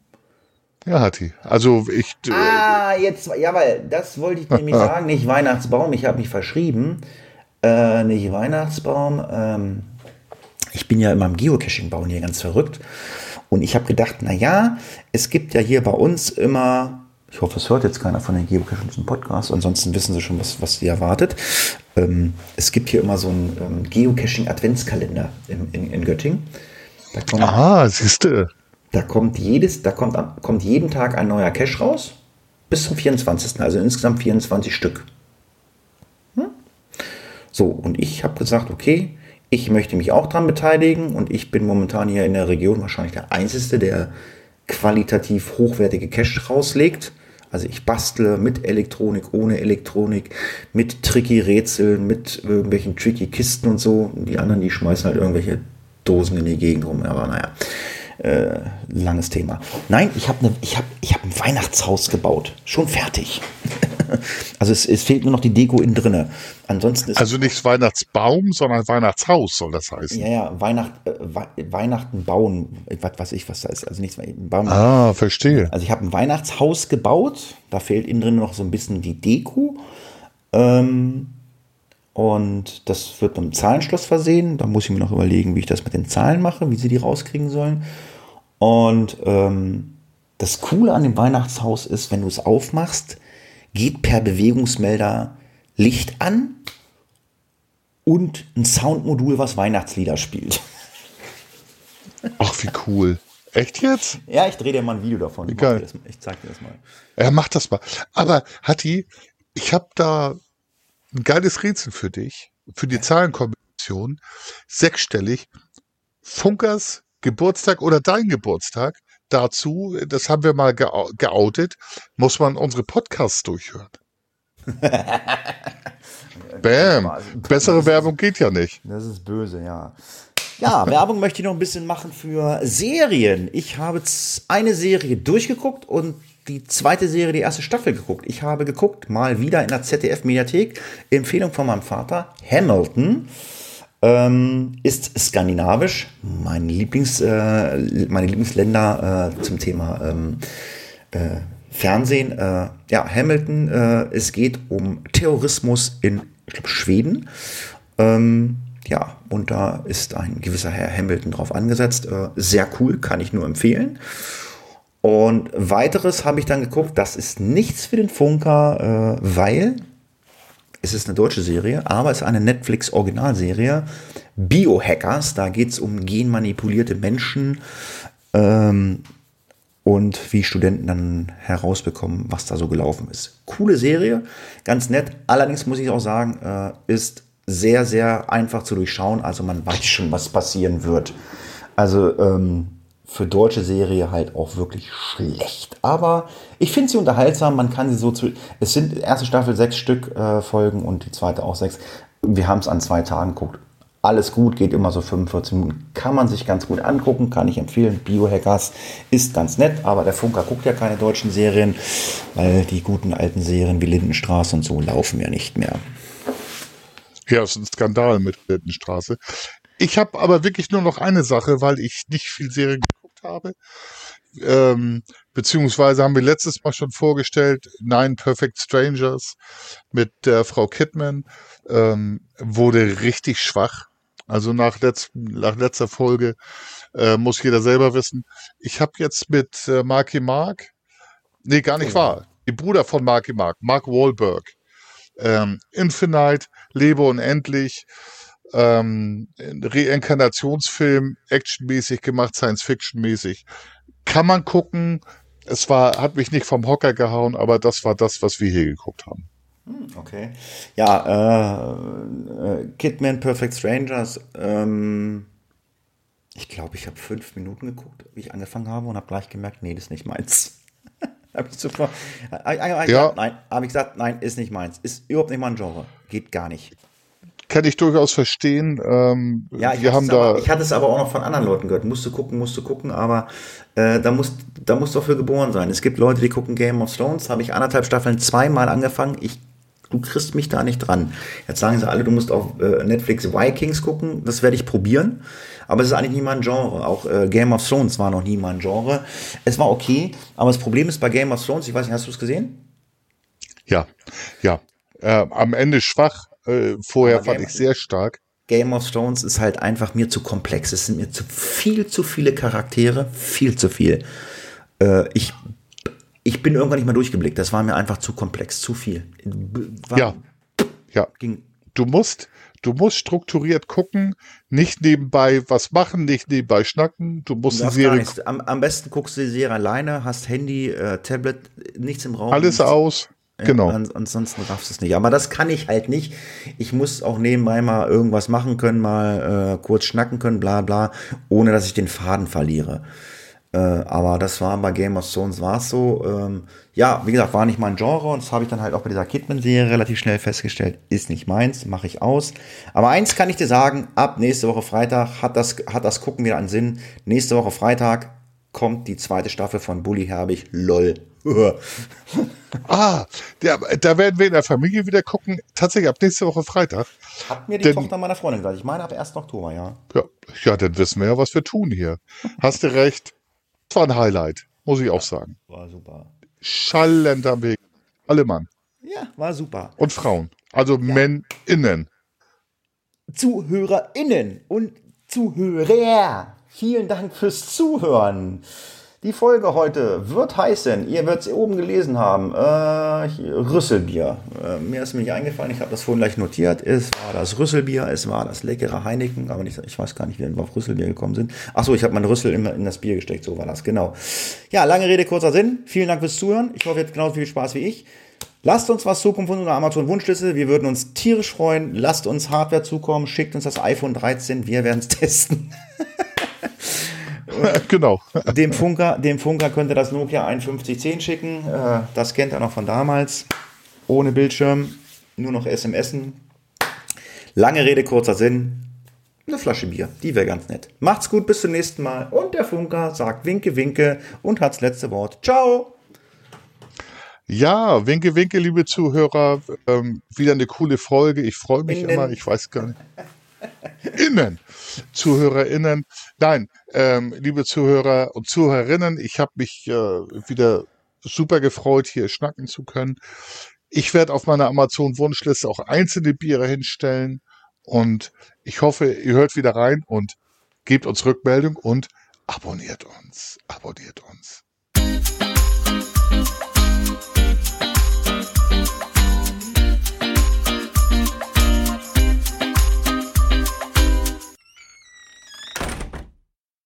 Ja, Hatti. Also ich. Äh, ah, jetzt, ja, weil das wollte ich nämlich sagen, nicht Weihnachtsbaum, ich habe mich verschrieben. Äh, nicht Weihnachtsbaum. Ähm, ich bin ja immer im Geocaching bauen hier ganz verrückt. Und ich habe gedacht, na ja, es gibt ja hier bei uns immer, ich hoffe, es hört jetzt keiner von den Geocaching zum Podcast, ansonsten wissen sie schon, was, was sie erwartet. Ähm, es gibt hier immer so einen ähm, Geocaching-Adventskalender in, in, in Göttingen. ah, siehst du. Da kommt jedes, da kommt, kommt jeden Tag ein neuer Cache raus. Bis zum 24. Also insgesamt 24 Stück. Hm? So, und ich habe gesagt, okay, ich möchte mich auch daran beteiligen und ich bin momentan hier in der Region wahrscheinlich der Einzige, der qualitativ hochwertige Cache rauslegt. Also ich bastle mit Elektronik, ohne Elektronik, mit tricky Rätseln, mit irgendwelchen tricky Kisten und so. Die anderen, die schmeißen halt irgendwelche Dosen in die Gegend rum. Aber naja, äh, langes Thema. Nein, ich habe ne, hab, hab ein Weihnachtshaus gebaut. Schon fertig. also es, es, fehlt nur noch die Deko innen drinne. Ansonsten ist also nicht Weihnachtsbaum, sondern Weihnachtshaus soll das heißen. Ja, ja, Weihnacht, äh, Weihnachten bauen, was weiß ich, was da ist. Also nichts Baum. Ah, verstehe. Also ich habe ein Weihnachtshaus gebaut. Da fehlt innen drin noch so ein bisschen die Deko. Ähm, und das wird mit einem Zahlenschloss versehen. Da muss ich mir noch überlegen, wie ich das mit den Zahlen mache, wie sie die rauskriegen sollen. Und ähm, das Coole an dem Weihnachtshaus ist, wenn du es aufmachst, geht per Bewegungsmelder Licht an und ein Soundmodul, was Weihnachtslieder spielt. Ach, wie cool. Echt jetzt? Ja, ich drehe dir mal ein Video davon. Egal. Ich zeig dir das mal. Ja, mach das mal. Aber, Hatti, ich habe da ein geiles Rätsel für dich, für die Zahlenkombination. Sechsstellig. Funkers Geburtstag oder dein Geburtstag. Dazu, das haben wir mal geoutet, muss man unsere Podcasts durchhören. Bam. Bessere Werbung geht ja nicht. Das ist böse, ja. Ja, Werbung möchte ich noch ein bisschen machen für Serien. Ich habe eine Serie durchgeguckt und die zweite Serie, die erste Staffel geguckt. Ich habe geguckt, mal wieder in der ZDF-Mediathek, Empfehlung von meinem Vater, Hamilton. Ähm, ist skandinavisch, mein Lieblings, äh, meine Lieblingsländer äh, zum Thema ähm, äh, Fernsehen. Äh, ja, Hamilton, äh, es geht um Terrorismus in glaub, Schweden. Ähm, ja, und da ist ein gewisser Herr Hamilton drauf angesetzt. Äh, sehr cool, kann ich nur empfehlen. Und weiteres habe ich dann geguckt, das ist nichts für den Funker, weil es ist eine deutsche Serie, aber es ist eine Netflix-Originalserie. Biohackers, da geht es um genmanipulierte Menschen ähm, und wie Studenten dann herausbekommen, was da so gelaufen ist. Coole Serie, ganz nett. Allerdings muss ich auch sagen, äh, ist sehr, sehr einfach zu durchschauen. Also man weiß schon, was passieren wird. Also ähm, für deutsche Serie halt auch wirklich schlecht. Aber ich finde sie unterhaltsam. Man kann sie so zu. Es sind erste Staffel sechs Stück äh, Folgen und die zweite auch sechs. Wir haben es an zwei Tagen geguckt. Alles gut, geht immer so 45 Minuten. Kann man sich ganz gut angucken, kann ich empfehlen. Biohackers ist ganz nett, aber der Funker guckt ja keine deutschen Serien, weil die guten alten Serien wie Lindenstraße und so laufen ja nicht mehr. Ja, ist ein Skandal mit Lindenstraße. Ich habe aber wirklich nur noch eine Sache, weil ich nicht viel Serien habe. Ähm, beziehungsweise haben wir letztes Mal schon vorgestellt, Nine Perfect Strangers mit der Frau Kidman ähm, wurde richtig schwach. Also nach, letz, nach letzter Folge äh, muss jeder selber wissen. Ich habe jetzt mit äh, Marky Mark, nee, gar nicht oh. wahr, die Bruder von Marky Mark, Mark Wahlberg, ähm, Infinite, Lebe unendlich, ähm, Reinkarnationsfilm, actionmäßig gemacht, Science-Fiction-mäßig. Kann man gucken. Es war, hat mich nicht vom Hocker gehauen, aber das war das, was wir hier geguckt haben. Hm, okay. Ja, äh, äh, Kidman Perfect Strangers. Ähm, ich glaube, ich habe fünf Minuten geguckt, wie ich angefangen habe und habe gleich gemerkt, nee, das ist nicht meins. habe ich sofort. Äh, äh, ja. Nein, habe ich gesagt, nein, ist nicht meins. Ist überhaupt nicht mein Genre. Geht gar nicht. Kann ich durchaus verstehen. Ähm, ja, ich, wir haben da aber, ich hatte es aber auch noch von anderen Leuten gehört. Musst du gucken, musst du gucken, aber äh, da musst da musst du auch für geboren sein. Es gibt Leute, die gucken Game of Thrones. Habe ich anderthalb Staffeln zweimal angefangen. Ich du kriegst mich da nicht dran. Jetzt sagen sie alle, du musst auf äh, Netflix Vikings gucken. Das werde ich probieren. Aber es ist eigentlich nie mein Genre. Auch äh, Game of Thrones war noch nie mein Genre. Es war okay, aber das Problem ist bei Game of Thrones, ich weiß nicht, hast du es gesehen? Ja, ja. Äh, am Ende schwach. Äh, vorher aber fand ich sehr stark. Game of Thrones ist halt einfach mir zu komplex. Es sind mir zu viel zu viele Charaktere, viel zu viel. Äh, ich ich bin irgendwann nicht mehr durchgeblickt. Das war mir einfach zu komplex, zu viel. War, ja, ja. Ging. Du musst, du musst strukturiert gucken, nicht nebenbei was machen, nicht nebenbei schnacken. Du musst die Serie. Am, am, besten guckst du die Serie alleine, hast Handy, äh, Tablet, nichts im Raum. Alles nichts. aus. Genau. An, ansonsten raffst du es nicht. Aber das kann ich halt nicht. Ich muss auch nebenbei mal irgendwas machen können, mal äh, kurz schnacken können, bla bla, ohne dass ich den Faden verliere. Äh, aber das war bei Game of Thrones war es so. Ähm, ja, wie gesagt, war nicht mein Genre und das habe ich dann halt auch bei dieser Kidman-Serie relativ schnell festgestellt. Ist nicht meins, mache ich aus. Aber eins kann ich dir sagen, ab nächste Woche Freitag hat das, hat das Gucken wieder einen Sinn. Nächste Woche Freitag kommt die zweite Staffel von Bully Herbig. LOL. ah, der, da werden wir in der Familie wieder gucken. Tatsächlich ab nächste Woche Freitag. Hat mir die Denn, Tochter meiner Freundin gesagt. Ich meine ab 1. Oktober, ja. ja. Ja, dann wissen wir ja, was wir tun hier. Hast du recht. Das war ein Highlight, muss ich auch sagen. War super. Schallend am Weg. Alle Mann. Ja, war super. Und Frauen. Also ja. MännInnen. ZuhörerInnen und Zuhörer. Vielen Dank fürs Zuhören. Die Folge heute wird heißen, ihr werdet es oben gelesen haben, äh, Rüsselbier. Äh, mir ist mir nicht eingefallen, ich habe das vorhin gleich notiert. Es war das Rüsselbier, es war das leckere Heineken, aber nicht, ich weiß gar nicht, wie wir auf Rüsselbier gekommen sind. Achso, ich habe meinen Rüssel in, in, das Bier gesteckt, so war das, genau. Ja, lange Rede, kurzer Sinn. Vielen Dank fürs Zuhören. Ich hoffe, ihr habt genauso viel Spaß wie ich. Lasst uns was zukommen von unserer Amazon-Wunschliste. Wir würden uns tierisch freuen. Lasst uns Hardware zukommen. Schickt uns das iPhone 13. Wir werden es testen. genau. Dem Funker, dem Funker könnte das Nokia 5110 schicken. Äh, das kennt er noch von damals. Ohne Bildschirm, nur noch SMSen. Lange Rede, kurzer Sinn. Eine Flasche Bier, die wäre ganz nett. Macht's gut, bis zum nächsten Mal. Und der Funker sagt Winke, Winke und hat's letzte Wort. Ciao! Ja, Winke, Winke, liebe Zuhörer. Ähm, wieder eine coole Folge. Ich freue mich Innen. immer. Ich weiß gar nicht. Innen. ZuhörerInnen. Nein, ähm, liebe Zuhörer und Zuhörerinnen, ich habe mich äh, wieder super gefreut, hier schnacken zu können. Ich werde auf meiner Amazon-Wunschliste auch einzelne Biere hinstellen und ich hoffe, ihr hört wieder rein und gebt uns Rückmeldung und abonniert uns. Abonniert uns.